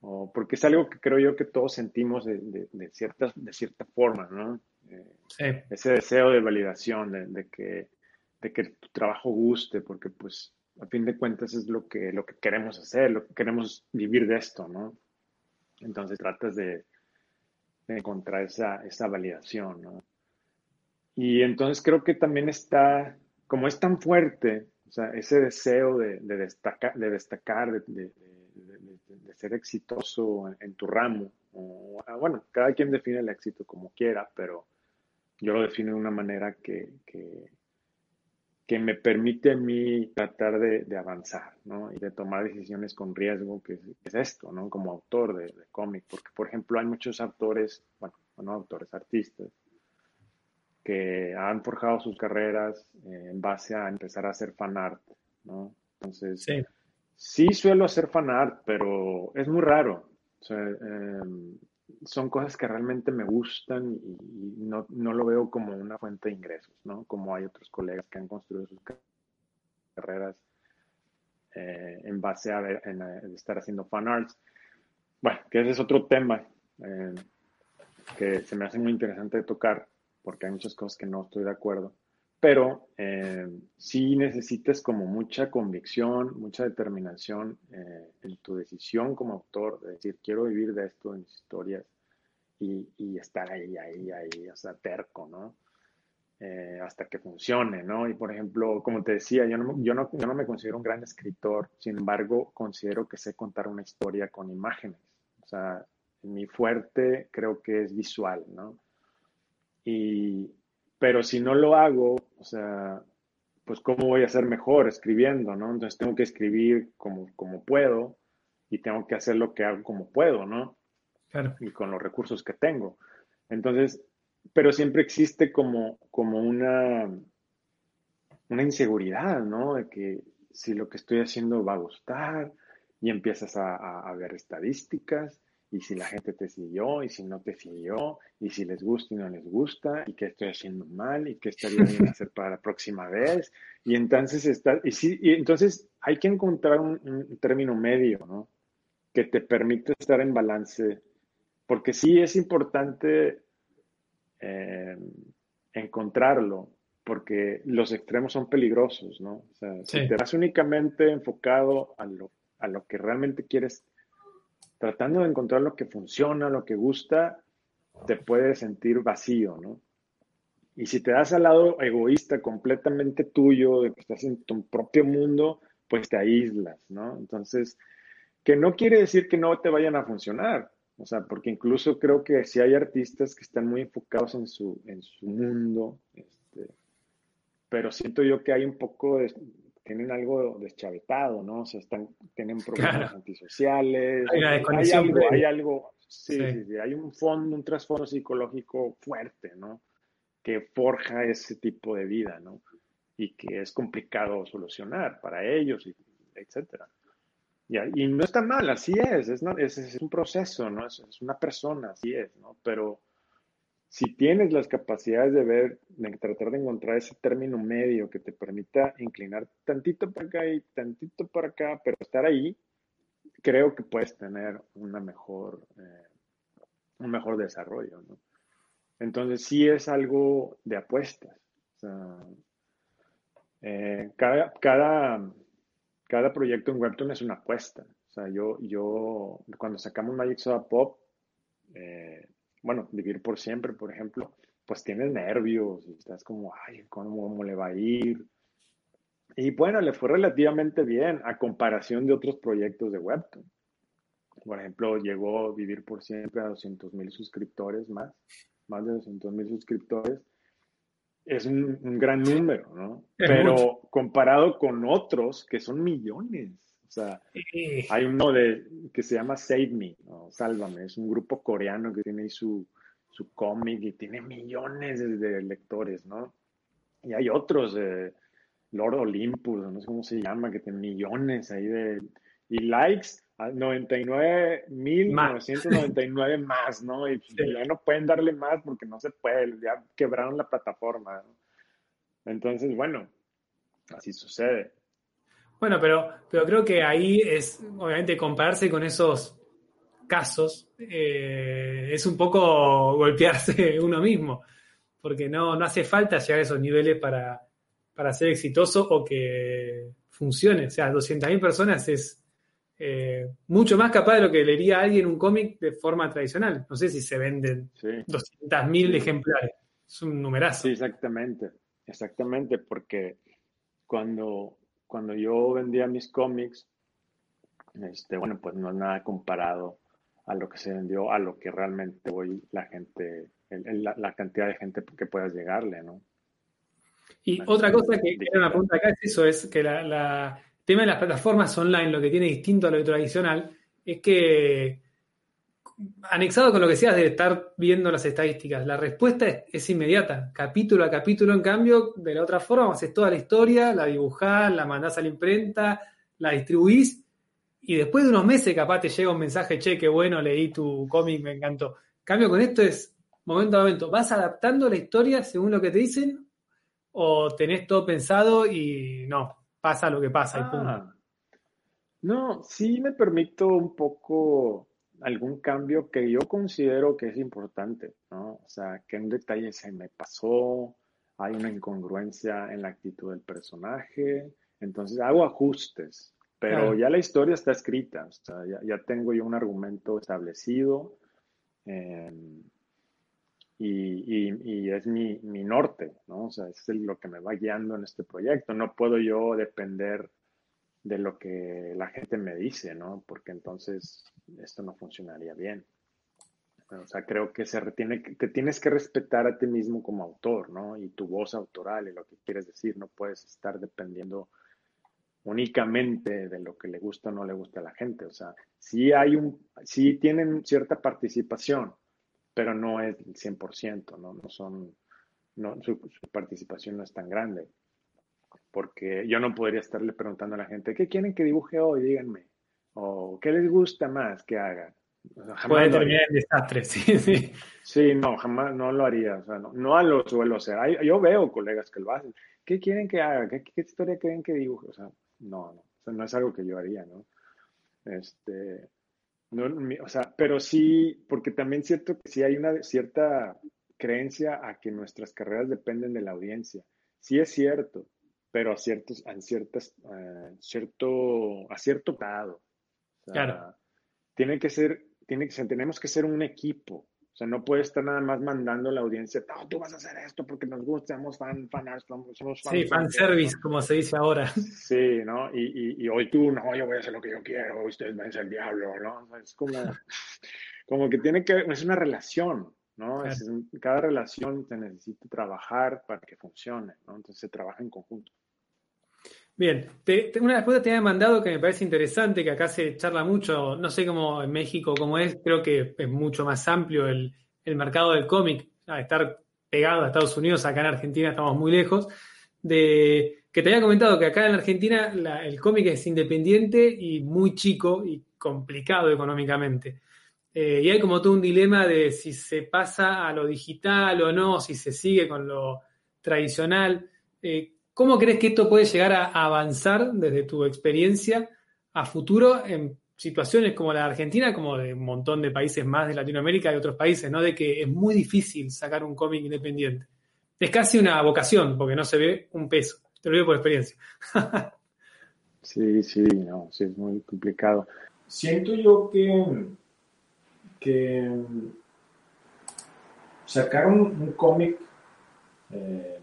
o, porque es algo que creo yo que todos sentimos de, cierta, de cierta forma, ¿no? Eh, ese deseo de validación, de, que, de que tu trabajo guste, porque pues a fin de cuentas es lo que, lo que queremos hacer, lo que queremos vivir de esto, ¿no? Entonces tratas de, encontrar esa, esa validación, ¿no? Y entonces creo que también está como es tan fuerte, o sea, ese deseo de, destacar, de, destacar de, ser exitoso en, tu ramo, ah, bueno, cada quien define el éxito como quiera, pero yo lo defino de una manera que, me permite a mí tratar de, avanzar, ¿no? Y de tomar decisiones con riesgo, que es, esto, ¿no? Como autor de, cómic, porque, por ejemplo, hay muchos autores, bueno, no autores, artistas, que han forjado sus carreras eh, en base a empezar a hacer fan art, ¿no? Entonces, sí, suelo hacer fan art, pero es muy raro. Em, son cosas que realmente me gustan y, no, lo veo como una fuente de ingresos, ¿no? Como hay otros colegas que han construido sus carreras eh, en base a, estar haciendo fan arts. Bueno, que ese es otro tema eh, que se me hace muy interesante de tocar porque hay muchas cosas que no estoy de acuerdo. Pero eh, sí necesitas como mucha convicción, mucha determinación eh, en tu decisión como autor, de decir, quiero vivir de esto en mis historias y, y estar ahí, ahí, ahí, o sea, terco, ¿no? Eh, hasta que funcione, ¿no? Y por ejemplo, como te decía, yo no, yo, no, yo no me considero un gran escritor, sin embargo, considero que sé contar una historia con imágenes. O sea, mi fuerte creo que es visual, ¿no? Y, pero si no lo hago, o sea, pues cómo voy a ser mejor escribiendo, ¿no? Entonces tengo que escribir como, como puedo y tengo que hacer lo que hago como puedo, ¿no? Claro. Y con los recursos que tengo. Entonces, pero siempre existe como, como una, una inseguridad, ¿no? De que si lo que estoy haciendo va a gustar y empiezas a ver estadísticas y si la gente te siguió y si no te siguió y si les gusta y no les gusta y qué estoy haciendo mal y qué estaría bien hacer para la próxima vez. Y entonces está y sí y entonces hay que encontrar un, término medio no que te permite estar en balance. Porque sí es importante eh, encontrarlo porque los extremos son peligrosos no o sea si te vas únicamente enfocado a lo a lo que realmente quieres tratando de encontrar lo que funciona, lo que gusta, te puedes sentir vacío, ¿no? Y si te das al lado egoísta, completamente tuyo, de que estás en tu propio mundo, pues te aíslas, ¿no? Entonces, que no quiere decir que no te vayan a funcionar, o sea, porque incluso creo que si hay artistas que están muy enfocados en su, en su mundo, este, pero siento yo que hay un poco de, tienen algo deschavetado, ¿no? O sea, están, tienen problemas antisociales. Hay, algo, hay algo, sí, sí. Sí, hay un fondo, un trasfondo psicológico fuerte, ¿no? Que forja ese tipo de vida, ¿no? Y que es complicado solucionar para ellos, y, etcétera. Y, y, no está mal, así es, es, es, es un proceso, ¿no? Es, es, una persona, así es, ¿no? Pero si tienes las capacidades de ver, de tratar de encontrar ese término medio que te permita inclinar tantito para acá y tantito para acá, pero estar ahí, creo que puedes tener una mejor, eh, un mejor desarrollo. Entonces sí es algo de apuestas. Eh, cada, cada, cada proyecto en Webtoon es una apuesta. O sea, yo, yo cuando sacamos Magic Soda Pop, eh, bueno, vivir por siempre, por ejemplo, pues tienes nervios y estás como, ay, ¿cómo, le va a ir? Y bueno, le fue relativamente bien a comparación de otros proyectos de Webtoon. Por ejemplo, llegó a vivir por siempre a 200 mil suscriptores más, más de 200 mil suscriptores. Es un, gran número, ¿no? Pero comparado con otros que son millones. Sea, hay uno de, que se llama Save Me, o Sálvame, es un grupo coreano que tiene su, su cómic y tiene millones de lectores, ¿no? Y hay otros, Lord Olympus, no sé cómo se llama, que tiene millones ahí de... Y likes, 99.999 más, ¿no? Y ya no pueden darle más porque no se puede, ya quebraron la plataforma. ¿no? Entonces, bueno, así sucede. Bueno, pero, pero creo que ahí es, obviamente, compararse con esos casos eh, es un poco golpearse uno mismo, porque no, no hace falta llegar a esos niveles para, para ser exitoso o que funcione. O sea, 200.000 personas es eh, mucho más capaz de lo que leería alguien un cómic de forma tradicional. No sé si se venden 200.000 ejemplares. Es un numerazo. Sí, exactamente. Exactamente, porque cuando cuando yo vendía mis cómics, este, bueno, pues no es nada comparado a lo que se vendió, a lo que realmente hoy la gente, la, cantidad de gente que puedas llegarle, ¿no? Y otra cosa que quiero una pregunta acá es eso, es que la, el tema de las plataformas online, lo que tiene distinto a lo tradicional, es que anexado con lo que decías de estar viendo las estadísticas, la respuesta es, inmediata, capítulo a capítulo, en cambio, de la otra forma, haces toda la historia, la dibujás, la mandás a la imprenta, la distribuís, y después de unos meses capaz te llega un mensaje, che, qué bueno, leí tu cómic, me encantó. En cambio, con esto es momento a momento, ¿vas adaptando la historia según lo que te dicen? ¿O tenés todo pensado y no, pasa lo que pasa y ah. No, sí me permito un poco algún cambio que yo considero que es importante, ¿no? O sea, qué en detalle se me pasó, hay una incongruencia en la actitud del personaje, entonces hago ajustes, pero ya la historia está escrita, o sea, ya, tengo yo un argumento establecido em, y, es mi, norte, ¿no? O sea, es lo que me va guiando en este proyecto. No puedo yo depender de lo que la gente me dice, ¿no? Porque entonces esto no funcionaría bien. O sea, creo que se retiene, que tienes que respetar a ti mismo como autor, ¿no? Y tu voz autoral y lo que quieres decir, no puedes estar dependiendo únicamente de lo que le gusta o no le gusta a la gente. O sea, sí hay un, sí tienen cierta participación, pero no es el 100%, ¿no? No son, no, su, participación no es tan grande. Porque yo no podría estarle preguntando a la gente, ¿qué quieren que dibuje hoy? Díganme. O ¿qué les gusta más que haga? Puede terminar en desastre, sí, sí. Sí, no, jamás, no lo haría. O sea, no, no lo suelo hacer. yo veo colegas que lo hacen. ¿Qué quieren que haga? ¿Qué, historia quieren que dibuje? O sea, no, no. O sea, no es algo que yo haría, ¿no? Este, no, o sea, pero sí, porque también siento que sí hay una cierta creencia a que nuestras carreras dependen de la audiencia. Sí es cierto, pero a ciertos, a ciertas, eh, cierto, a cierto grado. claro. Tiene que ser tiene, tenemos que ser un equipo. O sea, no puede estar nada más mandando a la audiencia, no, tú vas a hacer esto porque nos gusta, somos fan, fans, somos fans. Sí, fan service, como se dice ahora. Sí, ¿no? Y, y, hoy tú, no, yo voy a hacer lo que yo quiero, ustedes van a ser el diablo, ¿no? es como, como que tiene que, es una relación, ¿no? cada relación se necesita trabajar para que funcione, ¿no? Entonces se trabaja en conjunto. Bien, una respuesta te había mandado que me parece interesante, que acá se charla mucho, no sé cómo en México cómo es, creo que es mucho más amplio el, mercado del cómic, a estar pegado a Estados Unidos, acá en Argentina estamos muy lejos, de que te había comentado que acá en Argentina el cómic es independiente y muy chico y complicado económicamente. Eh, y hay como todo un dilema de si se pasa a lo digital o no, si se sigue con lo tradicional. Eh, ¿Cómo crees que esto puede llegar a avanzar desde tu experiencia a futuro en situaciones como la de Argentina, como de un montón de países más de Latinoamérica y otros países, ¿no? De que es muy difícil sacar un cómic independiente. Es casi una vocación, porque no se ve un peso. Te lo digo por experiencia. sí, sí, no, sí, es muy complicado. Siento yo que, que sacar un, cómic eh,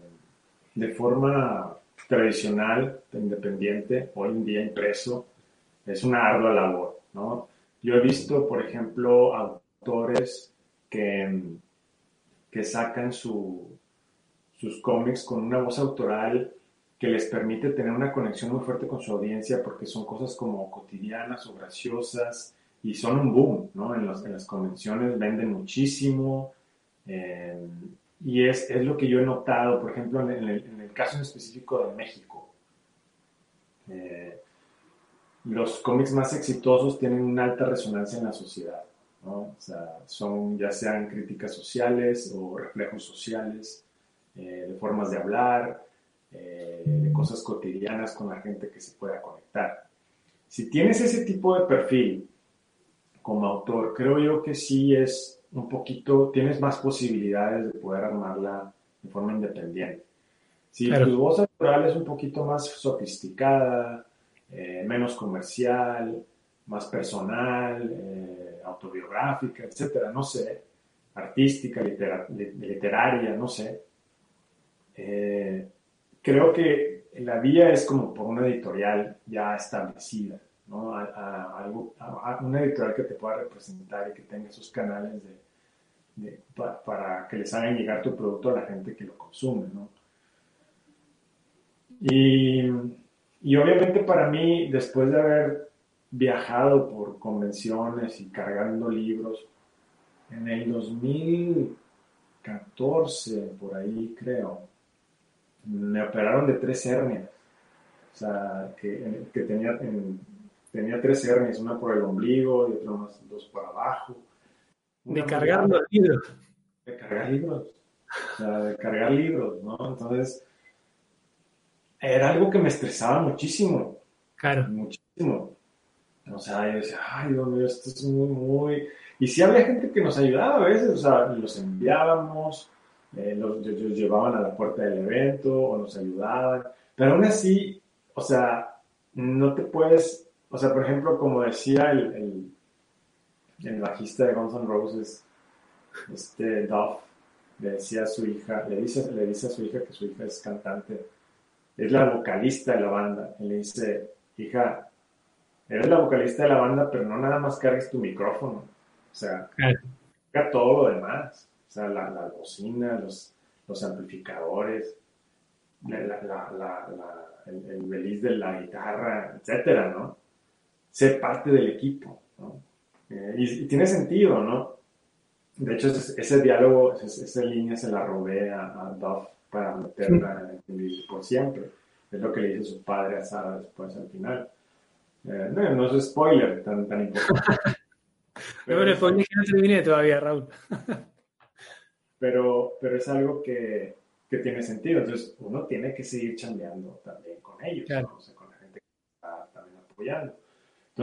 de forma tradicional, independiente, hoy en día impreso, es una ardua labor, ¿no? Yo he visto, por ejemplo, autores que, que sacan sus cómics con una voz autoral que les permite tener una conexión muy fuerte con su audiencia porque son cosas como cotidianas o graciosas y son un boom, ¿no? En, en las convenciones venden muchísimo. Y es, es, lo que yo he notado, por ejemplo, en el, caso en específico de México. Eh, los cómics más exitosos tienen una alta resonancia en la sociedad. son ya sean críticas sociales o reflejos sociales, eh, de formas de hablar, eh, de cosas cotidianas con la gente que se pueda conectar. Si tienes ese tipo de perfil como autor, creo yo que sí es un poquito, tienes más posibilidades de poder armarla de forma independiente. Si tu voz natural es un poquito más sofisticada, eh, menos comercial, más personal, eh, autobiográfica, etcétera, no sé, artística, literaria, no sé. Eh, creo que la vía es como por una editorial ya establecida, ¿no? A, una editorial que te pueda representar y que tenga esos canales de, para que les hagan llegar tu producto a la gente que lo consume, ¿no? Y, y obviamente para mí, después de haber viajado por convenciones y cargando libros, en el 2014, por ahí creo, me operaron de tres hernias. O sea, que, que tenía, tenía tres hernias, una por el ombligo y otra más dos por abajo. de cargar los libros. De cargar libros. O sea, de cargar libros, ¿no? Entonces, era algo que me estresaba muchísimo. Claro. Muchísimo. O sea, yo decía, ay, Dios mío, esto es muy, muy... Y sí había gente que nos ayudaba a veces, o sea, los enviábamos, eh, los, llevaban a la puerta del evento o nos ayudaban, pero aún así, o sea, no te puedes, o sea, por ejemplo, como decía el, el, bajista de Guns N' Roses, este Duff, le decía a su hija, le dice, le dice a su hija que su hija es cantante, es la vocalista de la banda, y le dice, hija, eres la vocalista de la banda, pero no nada más cargues tu micrófono, o sea, carga todo lo demás. O sea, la, la bocina, los, los amplificadores, el, el beliz de la guitarra, etcétera, ¿no? Ser parte del equipo, ¿no? Eh, y, tiene sentido, ¿no? De hecho, ese, diálogo, esa, línea se la robé a, Duff para meterla en por siempre. Es lo que le dice su padre a Sara después al final. Eh, no, no es spoiler tan, tan importante. Pero, el spoiler que no terminé todavía, Raúl. pero, pero es algo que, que, tiene sentido. Entonces, uno tiene que seguir chambeando también con ellos, con la gente que está también apoyando.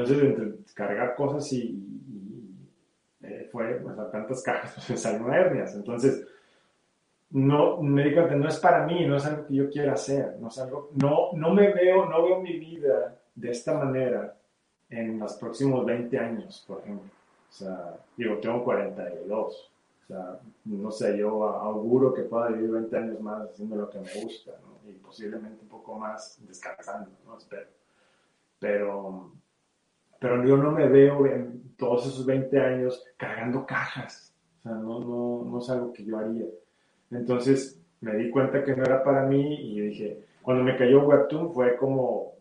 Entonces, entre cargar cosas y, eh, fue, pues, a tantas cajas, pues me salieron hernias. Entonces, no, me di cuenta, no es para mí, no es algo que yo quiera hacer, no es algo, no, no me veo, no veo mi vida de esta manera en los próximos 20 años, por ejemplo. O sea, digo, tengo 42 sea, no sé, yo auguro que pueda vivir 20 años más haciendo lo que me gusta, ¿no? Y posiblemente un poco más descansando, ¿no? Espero. Pero, pero yo no me veo en todos esos 20 años cargando cajas. O sea, no, no, no es algo que yo haría. Entonces me di cuenta que no era para mí y dije, cuando me cayó Webtoon fue como,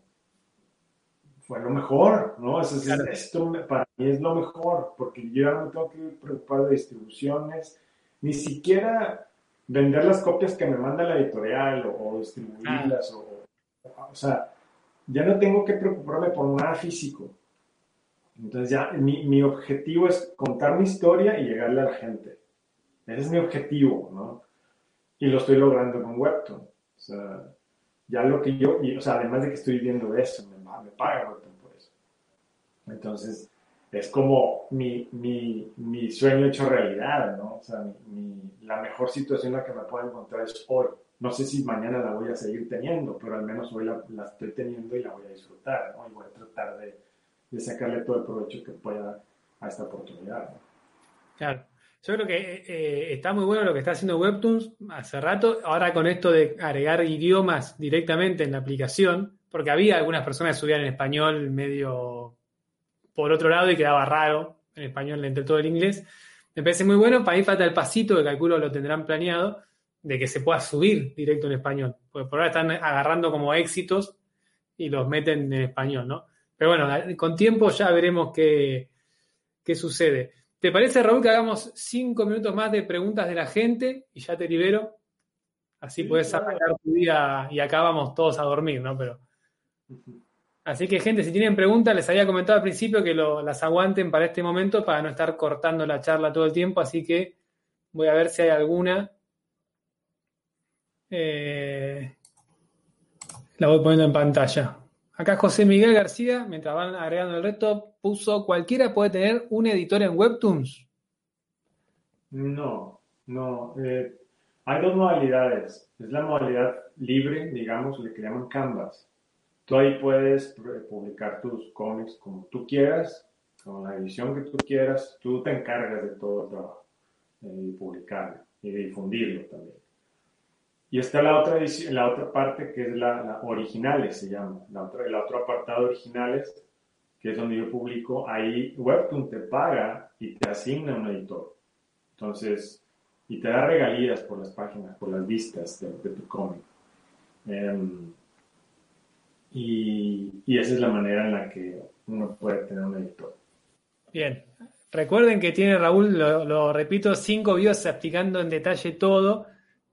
fue lo mejor, ¿no? esto para mí es lo mejor, porque yo ya no me tengo que preocupar de distribuciones, ni siquiera vender las copias que me manda la editorial o, distribuirlas, o, o, sea, ya no tengo que preocuparme por nada físico. Entonces ya mi, mi objetivo es contar mi historia y llegarle a la gente. Ese es mi objetivo, ¿no? Y lo estoy logrando con Webtoon. O sea, ya lo que yo, o sea, además de que estoy viendo eso, me, me pagan por eso. Entonces, es como mi, mi, mi, sueño hecho realidad, ¿no? O sea, la mejor situación en la que me puedo encontrar es hoy. No sé si mañana la voy a seguir teniendo, pero al menos hoy la, la estoy teniendo y la voy a disfrutar, ¿no? Y voy a tratar de, de sacarle todo el provecho que pueda a esta oportunidad. Claro. Yo creo que eh, está muy bueno lo que está haciendo Webtoons hace rato. Ahora con esto de agregar idiomas directamente en la aplicación, porque había algunas personas que subían en español medio por otro lado y quedaba raro en español entre todo el inglés. Me parece muy bueno. Para mí falta el pasito, que calculo lo tendrán planeado, de que se pueda subir directo en español. Porque por ahora están agarrando como éxitos y los meten en español, ¿no? Pero bueno, con tiempo ya veremos qué, qué sucede. ¿Te parece, Raúl, que hagamos cinco minutos más de preguntas de la gente y ya te libero? Así puedes arrancar tu día y acabamos todos a dormir, ¿no? Pero. Así que, gente, si tienen preguntas, les había comentado al principio que las aguanten para este momento para no estar cortando la charla todo el tiempo. Así que voy a ver si hay alguna. Eh, la voy poniendo en pantalla. Acá José Miguel García, mientras van agregando el reto, puso, ¿cualquiera puede tener un editor en Webtoons? No, no. Eh, hay dos modalidades. Es la modalidad libre, digamos, le que llaman Canvas. Tú ahí puedes publicar tus cómics como tú quieras, con la edición que tú quieras. Tú te encargas de todo el trabajo, de publicarlo y difundirlo también. Y está la otra, la otra parte que es la, originales, se llama. La el otro apartado originales, que es donde yo publico, ahí Webtoon te paga y te asigna un editor. Entonces, y te da regalías por las páginas, por las vistas de, tu cómic. Em, y, y, esa es la manera en la que uno puede tener un editor. Bien. Recuerden que tiene Raúl, lo, lo repito, cinco videos explicando en detalle todo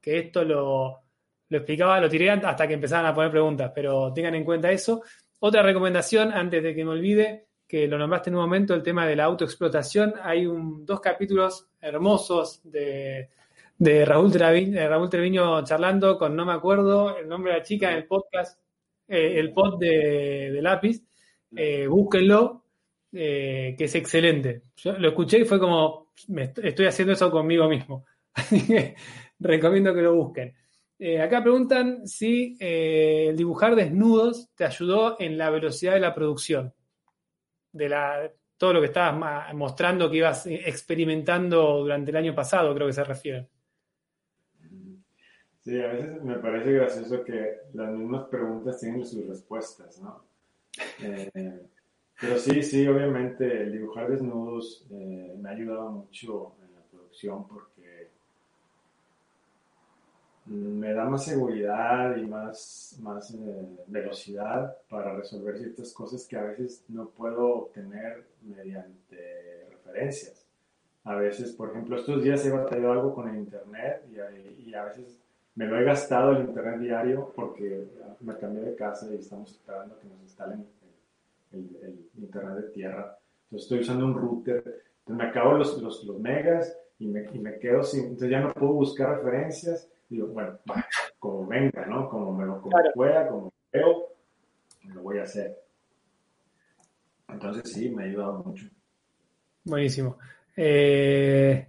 que esto lo, explicaba, lo tiré hasta que empezaban a poner preguntas, pero tengan en cuenta eso. Otra recomendación, antes de que me olvide, que lo nombraste en un momento, el tema de la autoexplotación. Hay un, dos capítulos hermosos de, Raúl, Treviño, Raúl Treviño charlando con, no me acuerdo el nombre de la chica en el podcast, eh, el pod de, Lápiz. Eh, búsquenlo, eh, que es excelente. Yo lo escuché y fue como, estoy haciendo eso conmigo mismo. recomiendo que lo busquen. Eh, acá preguntan si eh, el dibujar desnudos te ayudó en la velocidad de la producción, de la, todo lo que estabas mostrando que ibas experimentando durante el año pasado, creo que se refiere. Sí, a veces me parece gracioso que las mismas preguntas tienen sus respuestas, ¿no? Eh, pero sí, sí, obviamente el dibujar desnudos me ha ayudado mucho en la producción porque me da más seguridad y más, más eh, velocidad para resolver ciertas cosas que a veces no puedo obtener mediante referencias. A veces, por ejemplo, estos días he batallado algo con el Internet y, a veces me lo he gastado el Internet diario porque me cambié de casa y estamos esperando que nos instalen el, el, Internet de tierra. Entonces estoy usando un router, entonces me acabo los, los, los megas y me, y me quedo sin, entonces ya no puedo buscar referencias digo, bueno, como venga, ¿no? Como me lo como pueda, como veo, lo voy a hacer. Entonces sí, me ha ayudado mucho. Buenísimo. Eh,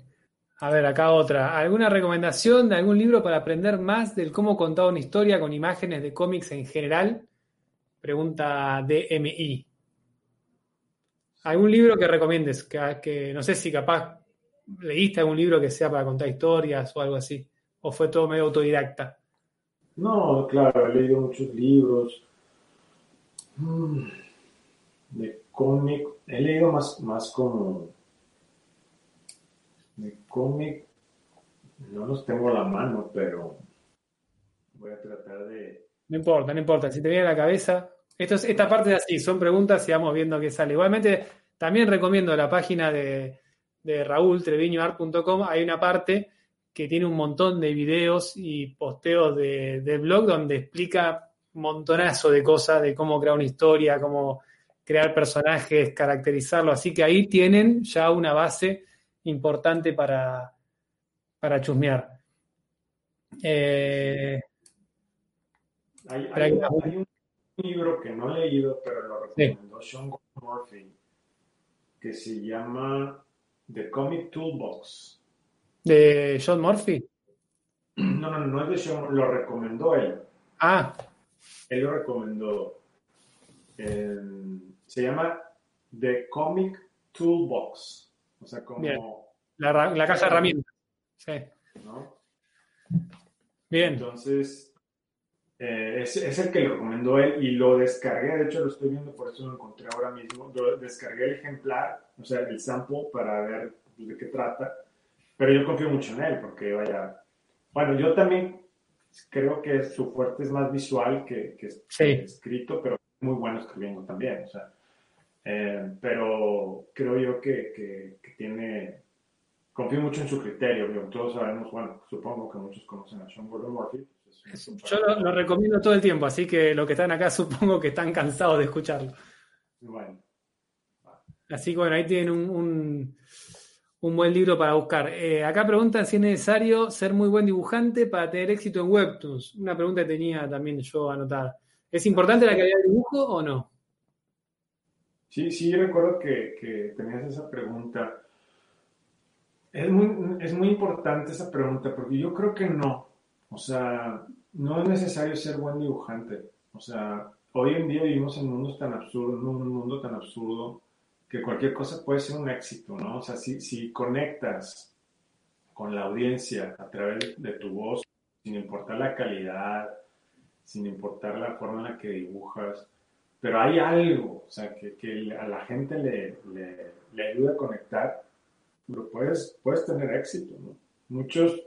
a ver, acá otra. ¿Alguna recomendación de algún libro para aprender más del cómo contar una historia con imágenes de cómics en general? Pregunta DMI. ¿Algún libro que recomiendes? Que, que no sé si capaz leíste algún libro que sea para contar historias o algo así. ¿O fue todo medio autodidacta? No, claro, he leído muchos libros mm, de cómic. He leído más, más como de cómic. No los tengo a la mano, pero voy a tratar de... No importa, no importa. Si te viene a la cabeza, esto es, esta parte de así, son preguntas y vamos viendo qué sale. Igualmente, también recomiendo la página de, de Raúl, treviñoart.com. Hay una parte que tiene un montón de videos y posteos de, blog donde explica un montonazo de cosas, de cómo crear una historia, cómo crear personajes, caracterizarlo. Así que ahí tienen ya una base importante para, para chusmear. Eh, hay, un libro que no he leído, pero lo recomendó Sean Murphy, que se llama The Comic Toolbox. ¿De John Murphy? No, no, no es de John, lo recomendó él. Ah. Él lo recomendó. se llama The Comic Toolbox. O sea, como. La, la caja de herramientas. Sí. ¿no? Bien. Entonces, eh, es, es, el que lo recomendó él y lo descargué. De hecho, lo estoy viendo, por eso lo encontré ahora mismo. descargué el ejemplar, o sea, el sample para ver de qué trata pero yo confío mucho en él porque vaya, bueno, yo también creo que su fuerte es más visual que, que, escrito, pero muy bueno escribiendo también, o sea, eh, pero creo yo que, que, tiene, confío mucho en su criterio, todos sabemos, bueno, supongo que muchos conocen a Sean Gordon Murphy. Pues yo lo, recomiendo todo el tiempo, así que los que están acá supongo que están cansados de escucharlo. Bueno. Así que bueno, ahí tienen un un buen libro para buscar. Eh, acá preguntan si es necesario ser muy buen dibujante para tener éxito en Webtoons. Una pregunta que tenía también yo anotada. ¿Es importante la calidad de dibujo o no? Sí, sí, yo recuerdo que, que tenías esa pregunta. Es muy, es muy importante esa pregunta porque yo creo que no. O sea, no es necesario ser buen dibujante. O sea, hoy en día vivimos en mundos tan absurdos, en un mundo tan absurdo que cualquier cosa puede ser un éxito, ¿no? O sea, si, si conectas con la audiencia a través de tu voz, sin importar la calidad, sin importar la forma en la que dibujas, pero hay algo, o sea, que, que a la gente le, le, ayuda a conectar, lo puedes, puedes tener éxito, ¿no? Muchos,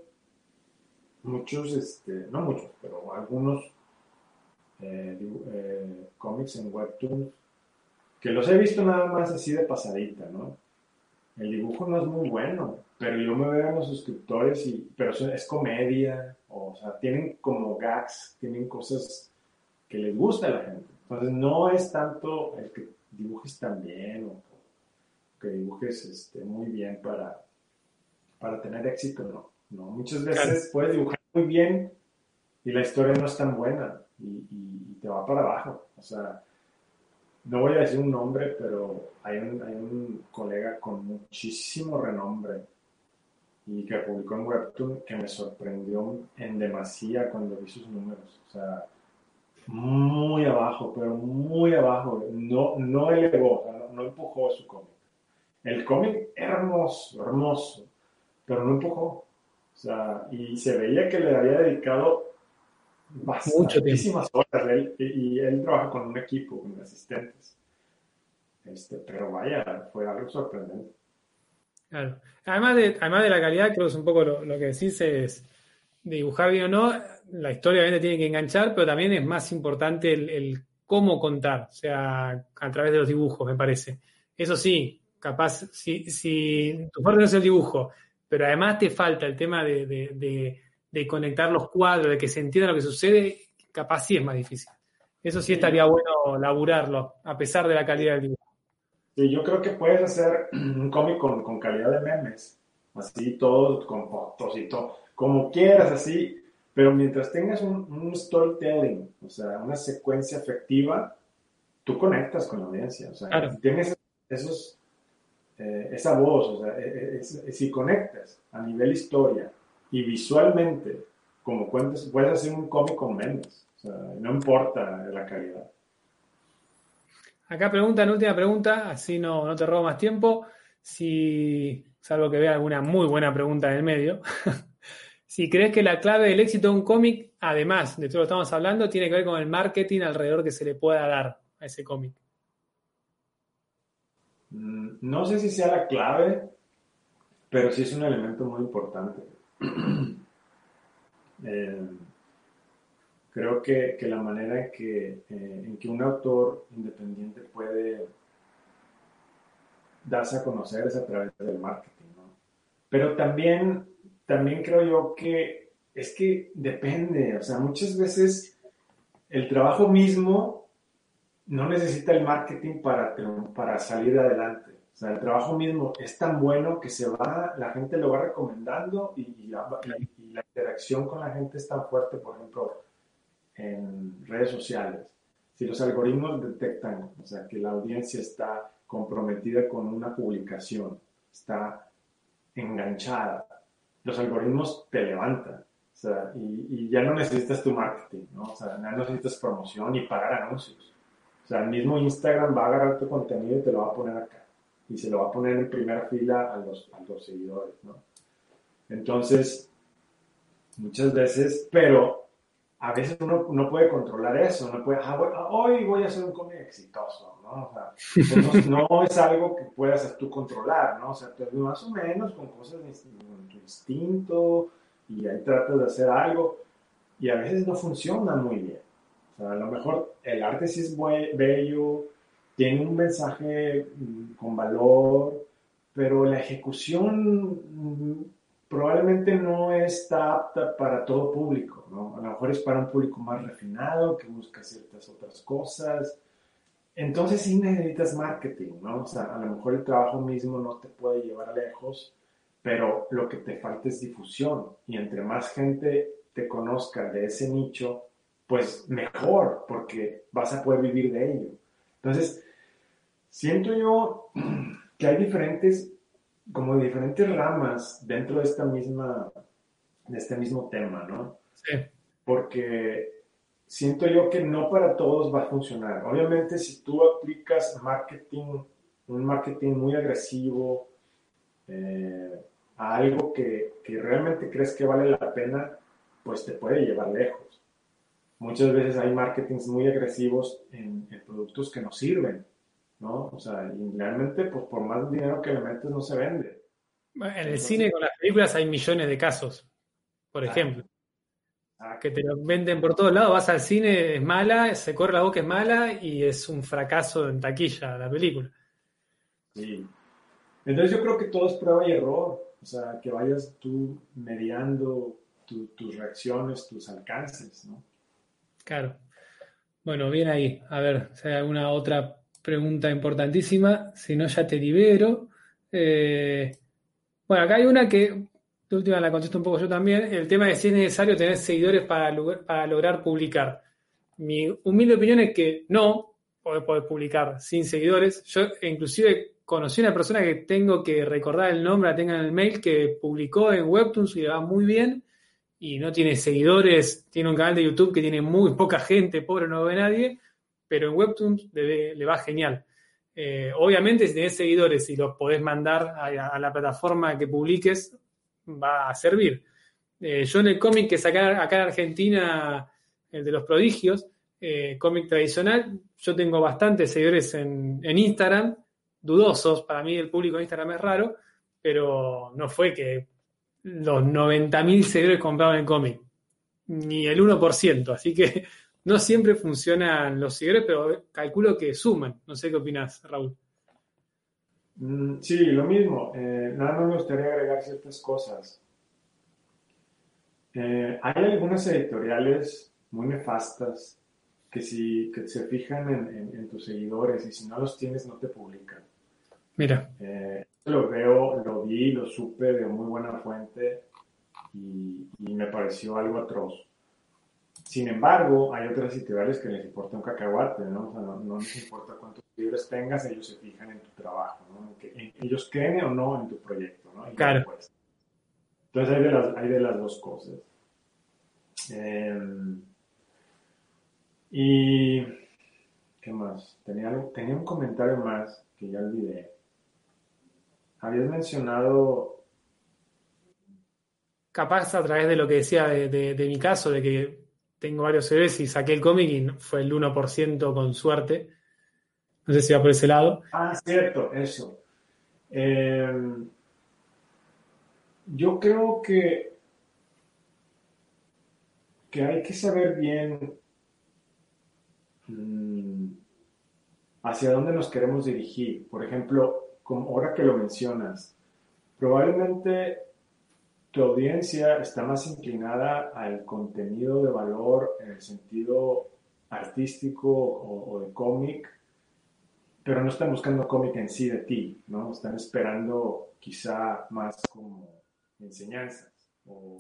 muchos, este, no muchos, pero algunos eh, eh, cómics en Webtoons que los he visto nada más así de pasadita, ¿no? El dibujo no es muy bueno, pero yo me veo a los suscriptores y, pero es comedia, o, sea, tienen como gags, tienen cosas que les gusta a la gente. Entonces no es tanto el que dibujes tan bien o que dibujes este, muy bien para, para tener éxito, no. no. Muchas veces puedes dibujar muy bien y la historia no es tan buena y, y te va para abajo. O sea, no voy a decir un nombre, pero hay un, colega con muchísimo renombre y que publicó en Webtoon que me sorprendió en demasía cuando vi sus números. O sea, muy abajo, pero muy abajo. No, no elevó, no empujó su cómic. El cómic hermoso, hermoso, pero no empujó. O sea, y se veía que le había dedicado muchísimas horas. Él, y, él trabaja con un equipo, con asistentes. Este, pero vaya, fue algo sorprendente. Claro. Además de, además de la calidad, creo que es un poco lo, que decís es dibujar bien o no, la historia obviamente tiene que enganchar, pero también es más importante el, cómo contar, o sea, a través de los dibujos, me parece. Eso sí, capaz, si, si tu fuerte no es el dibujo, pero además te falta el tema de, conectar los cuadros, de que se entienda lo que sucede, capaz sí es más difícil. Eso sí estaría bueno laburarlo, a pesar de la calidad del dibujo. Sí, yo creo que puedes hacer un cómic con, calidad de memes, así todo, con fotos y todo, como quieras, así, pero mientras tengas un, storytelling, o sea, una secuencia efectiva, tú conectas con la audiencia, o sea, tienes esos, eh, esa voz, o sea, e, e, si conectas a nivel historia y visualmente, como cuentas, puedes hacer un cómic con memes, o sea, no importa la calidad. Acá pregunta, en última pregunta, así no, no te robo más tiempo. Si, salvo que vea alguna muy buena pregunta en el medio, si crees que la clave del éxito de un cómic, además de todo lo que estamos hablando, tiene que ver con el marketing alrededor que se le pueda dar a ese cómic. Mm, no sé si sea la clave, pero sí es un elemento muy importante. eh, creo que, que la manera en que, eh, en que un autor independiente puede darse a conocer es a través del marketing. Pero también, también creo yo que es que depende, o sea, muchas veces el trabajo mismo no necesita el marketing para, para salir adelante. Sea, el trabajo mismo es tan bueno que se va, la gente lo va recomendando y, la, interacción con la gente es tan fuerte, por ejemplo, en redes sociales, si los algoritmos detectan, o sea, que la audiencia está comprometida con una publicación, está enganchada, los algoritmos te levantan. O sea, y, ya no necesitas tu marketing, ¿no? O sea, no necesitas promoción ni pagar anuncios. O sea, el mismo Instagram va a agarrar tu contenido y te lo va a poner acá. Y se lo va a poner en primera fila a los, a los seguidores, ¿no? Entonces, muchas veces, pero a veces uno no puede controlar eso, no puede, ah, ah, hoy voy a hacer un cómic exitoso, ¿no? O sea, pues no, es algo que puedas tú controlar, ¿no? O sea, te, más o menos con cosas de tu instinto y ahí tratas de hacer algo y a veces no funciona muy bien. O sea, a lo mejor el arte sí es bello, tiene un mensaje mm, con valor, pero la ejecución mm, probablemente no está apta para todo público, ¿no? A lo mejor es para un público más refinado que busca ciertas otras cosas. Entonces sí necesitas marketing, ¿no? O sea, a lo mejor el trabajo mismo no te puede llevar lejos, pero lo que te falta es difusión. Y entre más gente te conozca de ese nicho, pues mejor, porque vas a poder vivir de ello. Entonces, siento yo que hay diferentes como diferentes ramas dentro de esta misma, de este mismo tema, ¿no? Sí. Porque siento yo que no para todos va a funcionar. Obviamente, si tú aplicas marketing, un marketing muy agresivo, eh, a algo que, que, realmente crees que vale la pena, pues te puede llevar lejos. Muchas veces hay marketings muy agresivos en, en productos que no sirven. ¿No? O sea, y realmente, pues por más dinero que le metes, no se vende. En el cine con las películas hay millones de casos, por ejemplo. Que te lo venden por todos lados, vas al cine, es mala, se corre la boca, es mala y es un fracaso en taquilla la película. Sí. Entonces yo creo que todo es prueba y error. O sea, que vayas tú mediando tus reacciones, tus alcances, ¿no? Claro. Bueno, bien ahí. A ver si hay alguna otra pregunta importantísima, si no ya te libero. Eh, bueno, acá hay una que, de última la contesto un poco yo también, el tema de si es necesario tener seguidores para, para lograr publicar. Mi humilde opinión es que no, podés, publicar sin seguidores. Yo inclusive conocí a una persona que tengo que recordar el nombre, la tenga en el mail, que publicó en Webtoons y le va muy bien y no tiene seguidores, tiene un canal de YouTube que tiene muy poca gente, pobre, no ve nadie, pero en Webtoons le, va genial. Eh, obviamente, si tenés seguidores y los podés mandar a, la plataforma que publiques, va a servir. Eh, yo en el cómic que saqué acá en Argentina, el de los prodigios, eh, cómic tradicional, yo tengo bastantes seguidores en, en Instagram, dudosos, para mí el público de Instagram es raro, pero no fue que los 90.000 seguidores compraban el cómic, ni el 1%, así que no siempre funcionan los seguidores, pero calculo que suman. No sé qué opinas, Raúl. Mm, sí, lo mismo. Eh, nada más me gustaría agregar ciertas cosas. Eh, hay algunas editoriales muy nefastas que si que se fijan en, tus seguidores y si no los tienes no te publican. Mira. Eh, lo veo, lo vi, lo supe de muy buena fuente y, me pareció algo atroz. Sin embargo, hay otras editoriales que les importa un cacahuate, ¿no? O sea, no, les importa cuántos libros tengas, ellos se fijan en tu trabajo, ¿no? que, ellos creen o no en tu proyecto, ¿no? claro. Entonces hay de, las, hay de las dos cosas. Em, y, ¿qué más? Tenía, tenía un comentario más que ya olvidé. Habías mencionado... Capaz a través de lo que decía de, mi caso, de que tengo varios CDs y saqué el cómic y fue el 1% con suerte. No sé si va por ese lado. Ah, cierto, eso. Em, yo creo que, que hay que saber bien mm, hacia dónde nos queremos dirigir. Por ejemplo, ahora que lo mencionas, probablemente tu audiencia está más inclinada al contenido de valor en el sentido artístico o, de cómic, pero no están buscando cómic en sí de ti, ¿no? Están esperando quizá más como enseñanzas.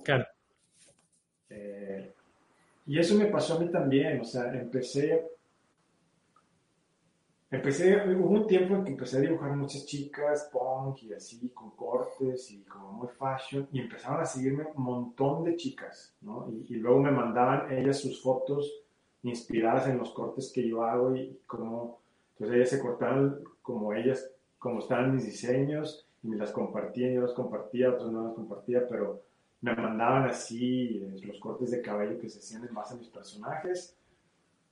claro. Eh, y eso me pasó a mí también, o sea, empecé Empecé, hubo un tiempo en que empecé a dibujar muchas chicas, punk y así, con cortes y como muy fashion, y empezaron a seguirme un montón de chicas, ¿no? Y, luego me mandaban ellas sus fotos inspiradas en los cortes que yo hago y como, entonces ellas se cortaban como ellas, como estaban mis diseños y me las compartían, yo las compartía, otras no las compartía, pero me mandaban así eh, los cortes de cabello que se hacían en base a mis personajes.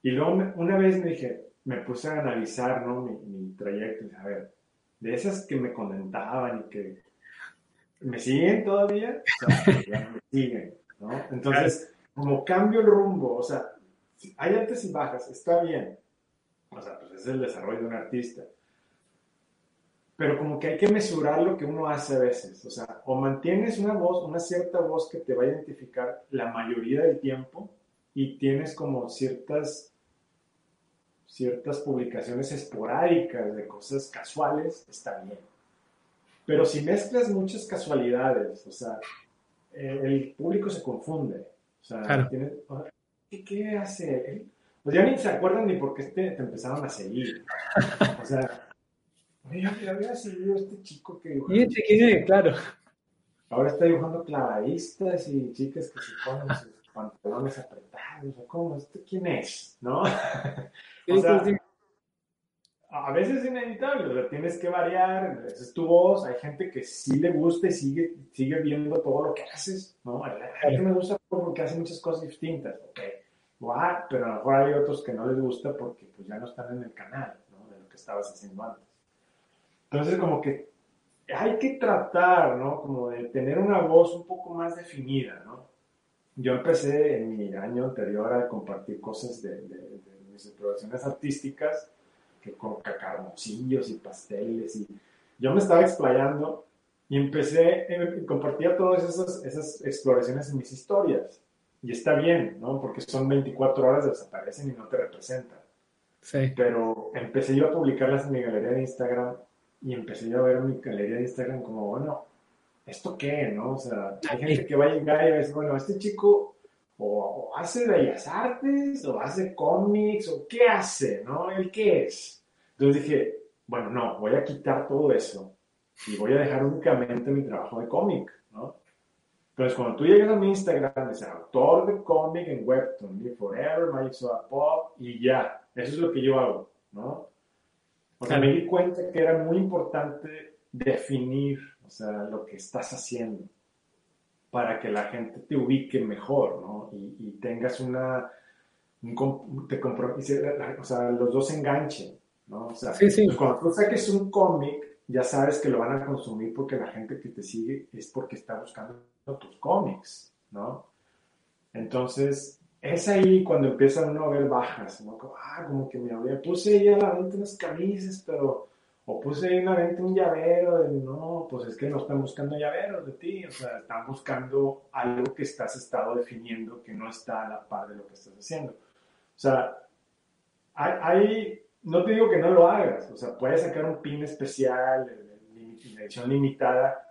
Y luego una vez me dije, me puse a analizar ¿no? mi, trayecto y a ver, de esas que me comentaban y que me siguen todavía, o sea, ya me siguen, ¿no? Entonces, como cambio el rumbo, o sea, hay altas y bajas, está bien, o sea, pues es el desarrollo de un artista, pero como que hay que mesurar lo que uno hace a veces, o sea, o mantienes una voz, una cierta voz que te va a identificar la mayoría del tiempo y tienes como ciertas ciertas publicaciones esporádicas de cosas casuales, está bien. Pero si mezclas muchas casualidades, o sea, eh, el público se confunde. O sea, ¿qué, hace? Pues ya ni se acuerdan ni por qué te, empezaron a seguir. O sea, yo había seguido este chico que ¿Y este? Claro. Ahora está dibujando clavadistas y chicas que se ponen sus pantalones apretados. ¿Cómo? ¿Este quién es? ¿No? a veces es inevitable, o sea, tienes que variar, esa es tu voz, hay gente que sí le gusta y sigue, sigue viendo todo lo que haces, ¿no? Hay gente me gusta porque hace muchas cosas distintas, ok, pero a lo mejor hay otros que no les gusta porque pues ya no están en el canal, ¿no? De lo que estabas haciendo antes. Entonces, como que hay que tratar, ¿no? Como de tener una voz un poco más definida, ¿no? Yo empecé en mi año anterior a compartir cosas de mis producciones artísticas, que con cacarmoncillos y pasteles, y yo me estaba explayando y empecé, eh, compartía todas esas, esas exploraciones en mis historias. Y está bien, ¿no? Porque son 24 horas, desaparecen y no te representan. Sí. Pero empecé yo a publicarlas en mi galería de Instagram y empecé yo a ver mi galería de Instagram como, bueno, ¿esto qué, no? O sea, hay gente que va a llegar y va a decir, bueno, este chico o, hace bellas artes, o hace cómics, o qué hace, ¿no? ¿El qué es? Entonces dije, bueno, no, voy a quitar todo eso y voy a dejar únicamente mi trabajo de cómic, ¿no? Entonces, cuando tú llegas a mi Instagram, es autor de cómic en Webtoon, mi Forever, Magic Soda Pop, y ya, eso es lo que yo hago, ¿no? O sea, me di cuenta que era muy importante definir, o sea, lo que estás haciendo para que la gente te ubique mejor, ¿no? Y, tengas una, un, te o sea, los dos enganchen, ¿no? O sea, sí, sí. Pues cuando tú saques un cómic, ya sabes que lo van a consumir porque la gente que te sigue es porque está buscando tus cómics, ¿no? Entonces, es ahí cuando empiezan uno a ver bajas, ¿no? Como, ah, como que me había, puse ahí a la venta unas camisas, pero, o puse ahí a la venta un llavero, de, no, pues es que no están buscando llaveros de ti, o sea, están buscando algo que estás estado definiendo que no está a la par de lo que estás haciendo. O sea, hay, no te digo que no lo hagas, o sea, puedes sacar un pin especial, de edición limitada,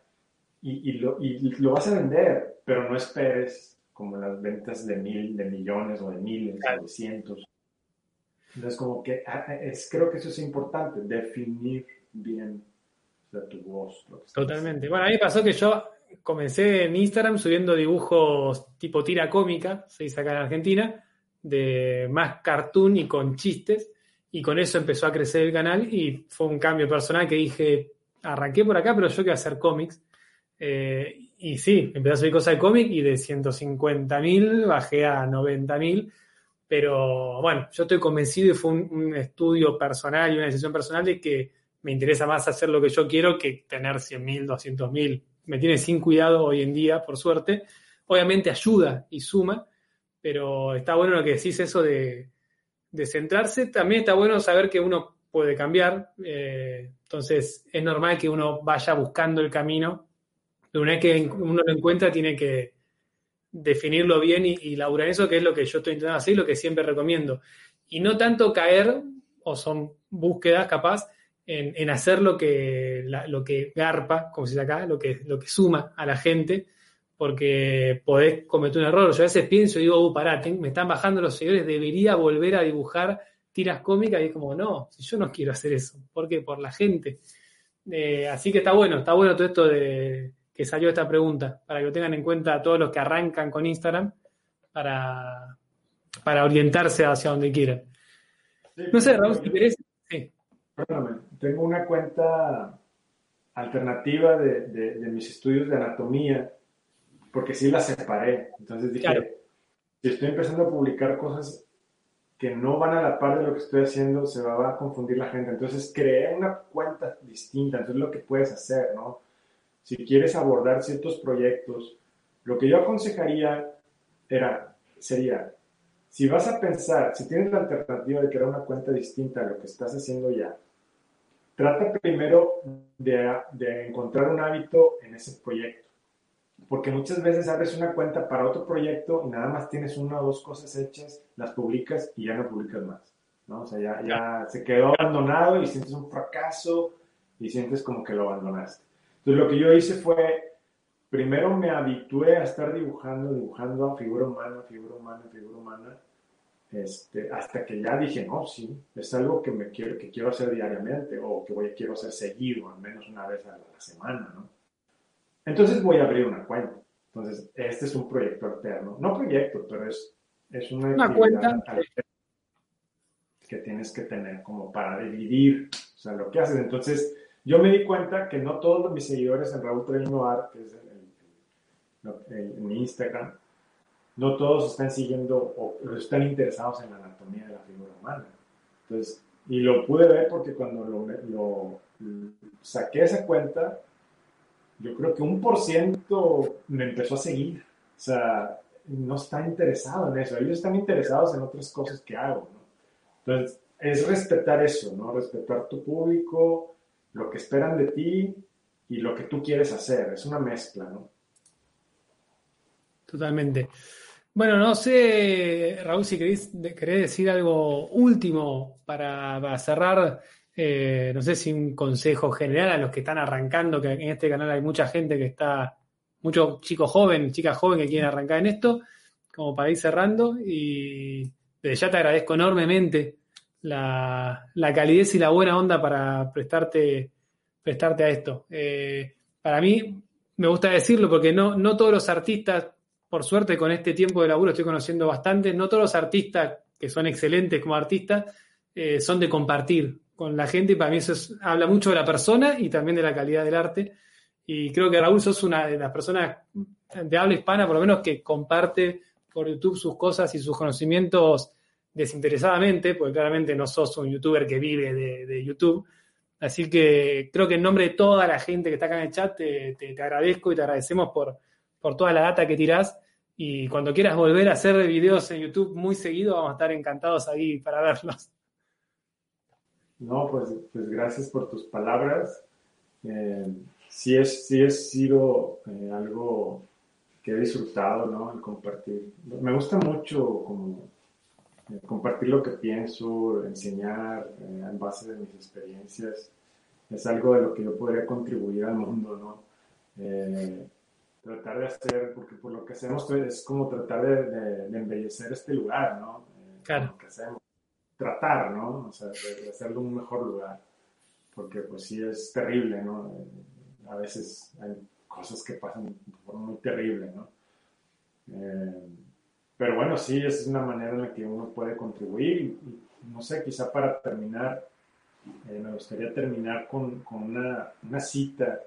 y, lo, y lo vas a vender, pero no esperes como las ventas de mil, de millones o de miles o de cientos. Entonces, como que ah, ah, es, creo que eso es importante, definir bien tu voz. Totalmente. Bueno, a mí me pasó que yo comencé en Instagram subiendo dibujos tipo tira cómica, se dice acá en Argentina, de más cartoon y con chistes, y con eso empezó a crecer el canal y fue un cambio personal que dije, arranqué por acá, pero yo quiero hacer cómics. Eh, y sí, empecé a subir cosas de cómic y de 150.000 bajé a 90.000. Pero bueno, yo estoy convencido y fue un, estudio personal y una decisión personal de que me interesa más hacer lo que yo quiero que tener 100.000, 200.000. Me tiene sin cuidado hoy en día, por suerte. Obviamente ayuda y suma, pero está bueno lo que decís eso de, centrarse. También está bueno saber que uno puede cambiar. Eh, entonces es normal que uno vaya buscando el camino pero una vez que uno lo encuentra, tiene que definirlo bien y, y laburar eso, que es lo que yo estoy intentando hacer y lo que siempre recomiendo. Y no tanto caer, o son búsquedas capaz, en, hacer lo que, lo que garpa, como se dice acá, lo que, lo que suma a la gente, porque podés cometer un error. Yo a veces pienso y digo, uh, pará, me están bajando los seguidores, debería volver a dibujar tiras cómicas, y es como, no, si yo no quiero hacer eso, ¿por qué? Por la gente. Eh, así que está bueno, está bueno todo esto de, que salió esta pregunta, para que lo tengan en cuenta todos los que arrancan con Instagram, para, para orientarse hacia donde quieran. no sé, Raúl, si querés. Sí. Perdóname, tengo una cuenta alternativa de, mis estudios de anatomía, porque sí la separé. Entonces dije, si estoy empezando a publicar cosas que no van a la par de lo que estoy haciendo, se va a confundir la gente. Entonces creé una cuenta distinta. Entonces lo que puedes hacer, ¿no? Si quieres abordar ciertos proyectos, lo que yo aconsejaría era, sería, si vas a pensar, si tienes la alternativa de crear una cuenta distinta a lo que estás haciendo ya, trata primero de, de encontrar un hábito en ese proyecto. Porque muchas veces abres una cuenta para otro proyecto y nada más tienes una o dos cosas hechas, las publicas y ya no publicas más. ¿no? O sea, ya, ya se quedó abandonado y sientes un fracaso y sientes como que lo abandonaste. Entonces lo que yo hice fue, primero me habitué a estar dibujando, dibujando a figura humana, figura humana, figura humana, este, hasta que ya dije, no, sí, es algo que, me quiero, que quiero hacer diariamente o que voy, quiero hacer seguido, al menos una vez a la, semana, ¿no? Entonces voy a abrir una cuenta. Entonces, este es un proyecto alterno. No proyecto, pero es, es una, una cuenta que tienes que tener como para dividir, o sea, lo que haces. Entonces, yo me di cuenta que no todos mis seguidores en Raúl Art, que es en mi Instagram, no todos están siguiendo o están interesados en la anatomía de la figura humana. Entonces, y lo pude ver porque cuando lo, lo saqué esa cuenta, yo creo que un por ciento me empezó a seguir. O sea, no está interesado en eso. Ellos están interesados en otras cosas que hago. ¿no? Entonces, es respetar eso, ¿no? Respetar tu público, lo que esperan de ti y lo que tú quieres hacer. Es una mezcla, ¿no? Totalmente. Bueno, no sé, Raúl, si querés, decir algo último para, cerrar. Eh, no sé si un consejo general a los que están arrancando, que en este canal hay mucha gente que está, muchos chicos jóvenes, chicas jóvenes que quieren arrancar en esto, como para ir cerrando. Y desde ya te agradezco enormemente la, calidez y la buena onda para prestarte, prestarte a esto. Eh, para mí, me gusta decirlo porque no, no todos los artistas, por suerte con este tiempo de laburo estoy conociendo bastante, no todos los artistas que son excelentes como artistas eh, son de compartir con la gente y para mí eso habla mucho de la persona y también de la calidad del arte. Y creo que Raúl sos una de las personas de habla hispana, por lo menos, que comparte por YouTube sus cosas y sus conocimientos desinteresadamente, porque claramente no sos un youtuber que vive de, YouTube. Así que creo que en nombre de toda la gente que está acá en el chat, te, agradezco y te agradecemos por, por toda la data que tirás. Y cuando quieras volver a hacer videos en YouTube muy seguido, vamos a estar encantados ahí para verlos. No, pues, pues gracias por tus palabras. Eh, sí, es, sí es sido eh, algo que he disfrutado, ¿no? El compartir. Me gusta mucho como compartir lo que pienso, enseñar eh, en base de mis experiencias, es algo de lo que yo podría contribuir al mundo, ¿no? Eh, tratar de hacer, porque por lo que hacemos es como tratar de, embellecer este lugar, ¿no? Eh, claro. Lo que hacemos. Tratar, ¿no? O sea, de, hacerlo un mejor lugar, porque pues sí es terrible, ¿no? a veces hay cosas que pasan de forma muy terrible, ¿no? Pero bueno, sí, es una manera en la que uno puede contribuir. no sé, quizá para terminar, eh, me gustaría terminar con, con una, una, cita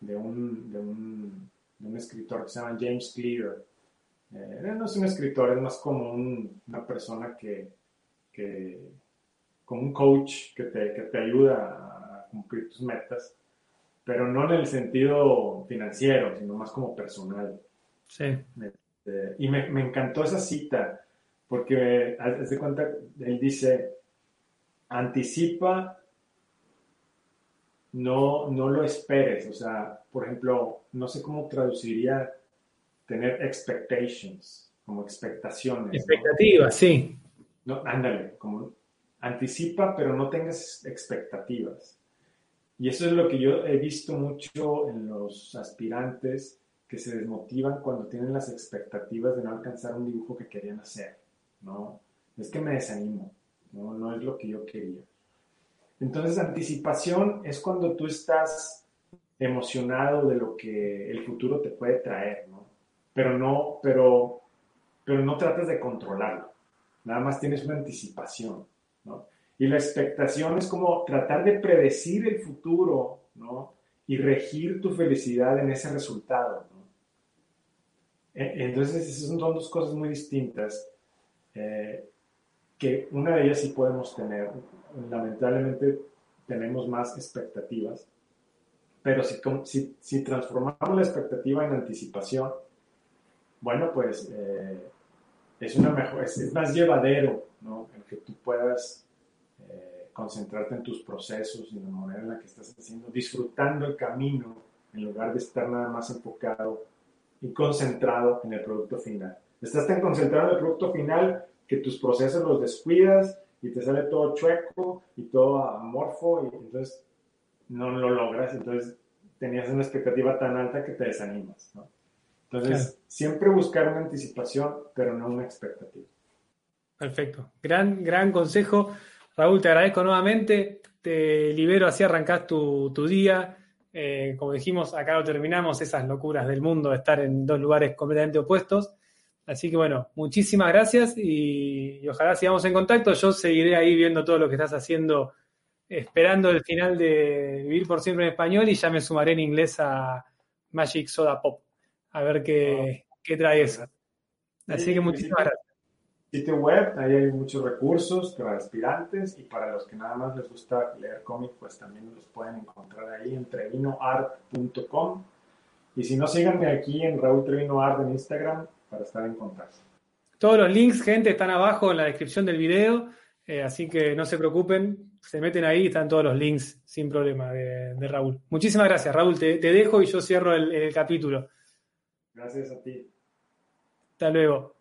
de un, de, un, de un, escritor que se llama James Clear. Eh, no es un escritor, es más como una persona que, que, como un coach que te, que te ayuda a cumplir tus metas, pero no en el sentido financiero, sino más como personal. Sí. Este, y me, encantó esa cita, porque, haz de cuenta, él dice, anticipa, no, no lo esperes. O sea, por ejemplo, no sé cómo traduciría tener expectations, como expectaciones. Expectativas, sí. No, ándale, como anticipa, pero no tengas expectativas. Y eso es lo que yo he visto mucho en los aspirantes que se desmotivan cuando tienen las expectativas de no alcanzar un dibujo que querían hacer, ¿no? Es que me desanimo, ¿no? No es lo que yo quería. Entonces, anticipación es cuando tú estás emocionado de lo que el futuro te puede traer, ¿no? Pero no, pero, pero no tratas de controlarlo. Nada más tienes una anticipación, ¿no? Y la expectación es como tratar de predecir el futuro, ¿no? Y regir tu felicidad en ese resultado, ¿no? E, entonces, son dos cosas muy distintas, eh, que una de ellas sí podemos tener. Lamentablemente tenemos más expectativas, pero si, si, transformamos la expectativa en anticipación, bueno, pues eh, es, una mejor, es, más llevadero, ¿no? El que tú puedas eh, concentrarte en tus procesos y en la manera en la que estás haciendo, disfrutando el camino en lugar de estar nada más enfocado y concentrado en el producto final. Estás tan concentrado en el producto final que tus procesos los descuidas y te sale todo chueco y todo amorfo y entonces no lo logras. Entonces tenías una expectativa tan alta que te desanimas. Entonces, siempre buscar una anticipación, pero no una expectativa. Perfecto. Gran, gran consejo. Raúl, te agradezco nuevamente. Te libero, así arrancás tu, tu día eh, como dijimos, acá lo terminamos, esas locuras del mundo de estar en dos lugares completamente opuestos. Así que bueno, muchísimas gracias y, ojalá sigamos en contacto. Yo seguiré ahí viendo todo lo que estás haciendo, esperando el final de Vivir por siempre en español y ya me sumaré en inglés a Magic Soda Pop, a ver qué, qué trae eso. Así que muchísimas gracias sitio web, ahí hay muchos recursos para aspirantes y para los que nada más les gusta leer cómic, pues también los pueden encontrar ahí en trevinoart.com. Y si no, síganme aquí en Raúl Trevino Art en Instagram para estar en contacto. Todos los links, gente, están abajo en la descripción del video, eh, así que no se preocupen, se meten ahí, están todos los links sin problema de, Raúl. Muchísimas gracias, Raúl, te, dejo y yo cierro el capítulo. Gracias a ti. Hasta luego.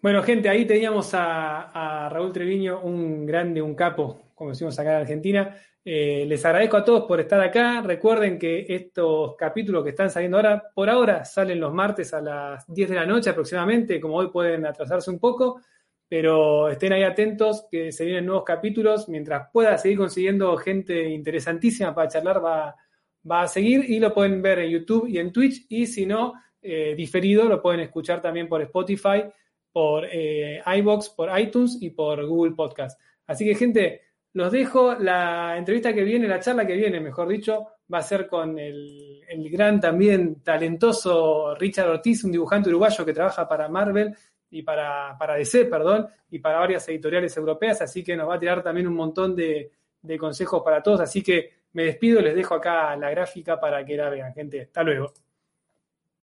Bueno, gente, ahí teníamos a, Raúl Treviño, un grande, un capo, como decimos acá en Argentina. Eh, les agradezco a todos por estar acá. Recuerden que estos capítulos que están saliendo ahora, por ahora, salen los martes a las 10 de la noche aproximadamente. Como hoy pueden atrasarse un poco, pero estén ahí atentos que se vienen nuevos capítulos. Mientras pueda seguir consiguiendo gente interesantísima para charlar, va, va a seguir y lo pueden ver en YouTube y en Twitch. Y si no, eh, diferido, lo pueden escuchar también por Spotify, por eh, iBox, por iTunes y por Google Podcast. Así que, gente, los dejo. La entrevista que viene, la charla que viene, mejor dicho, va a ser con el, el gran, también talentoso Richard Ortiz, un dibujante uruguayo que trabaja para Marvel y para, para DC, perdón, y para varias editoriales europeas, así que nos va a tirar también un montón de, de consejos para todos, así que me despido, les dejo acá la gráfica para que la vean, gente. Hasta luego.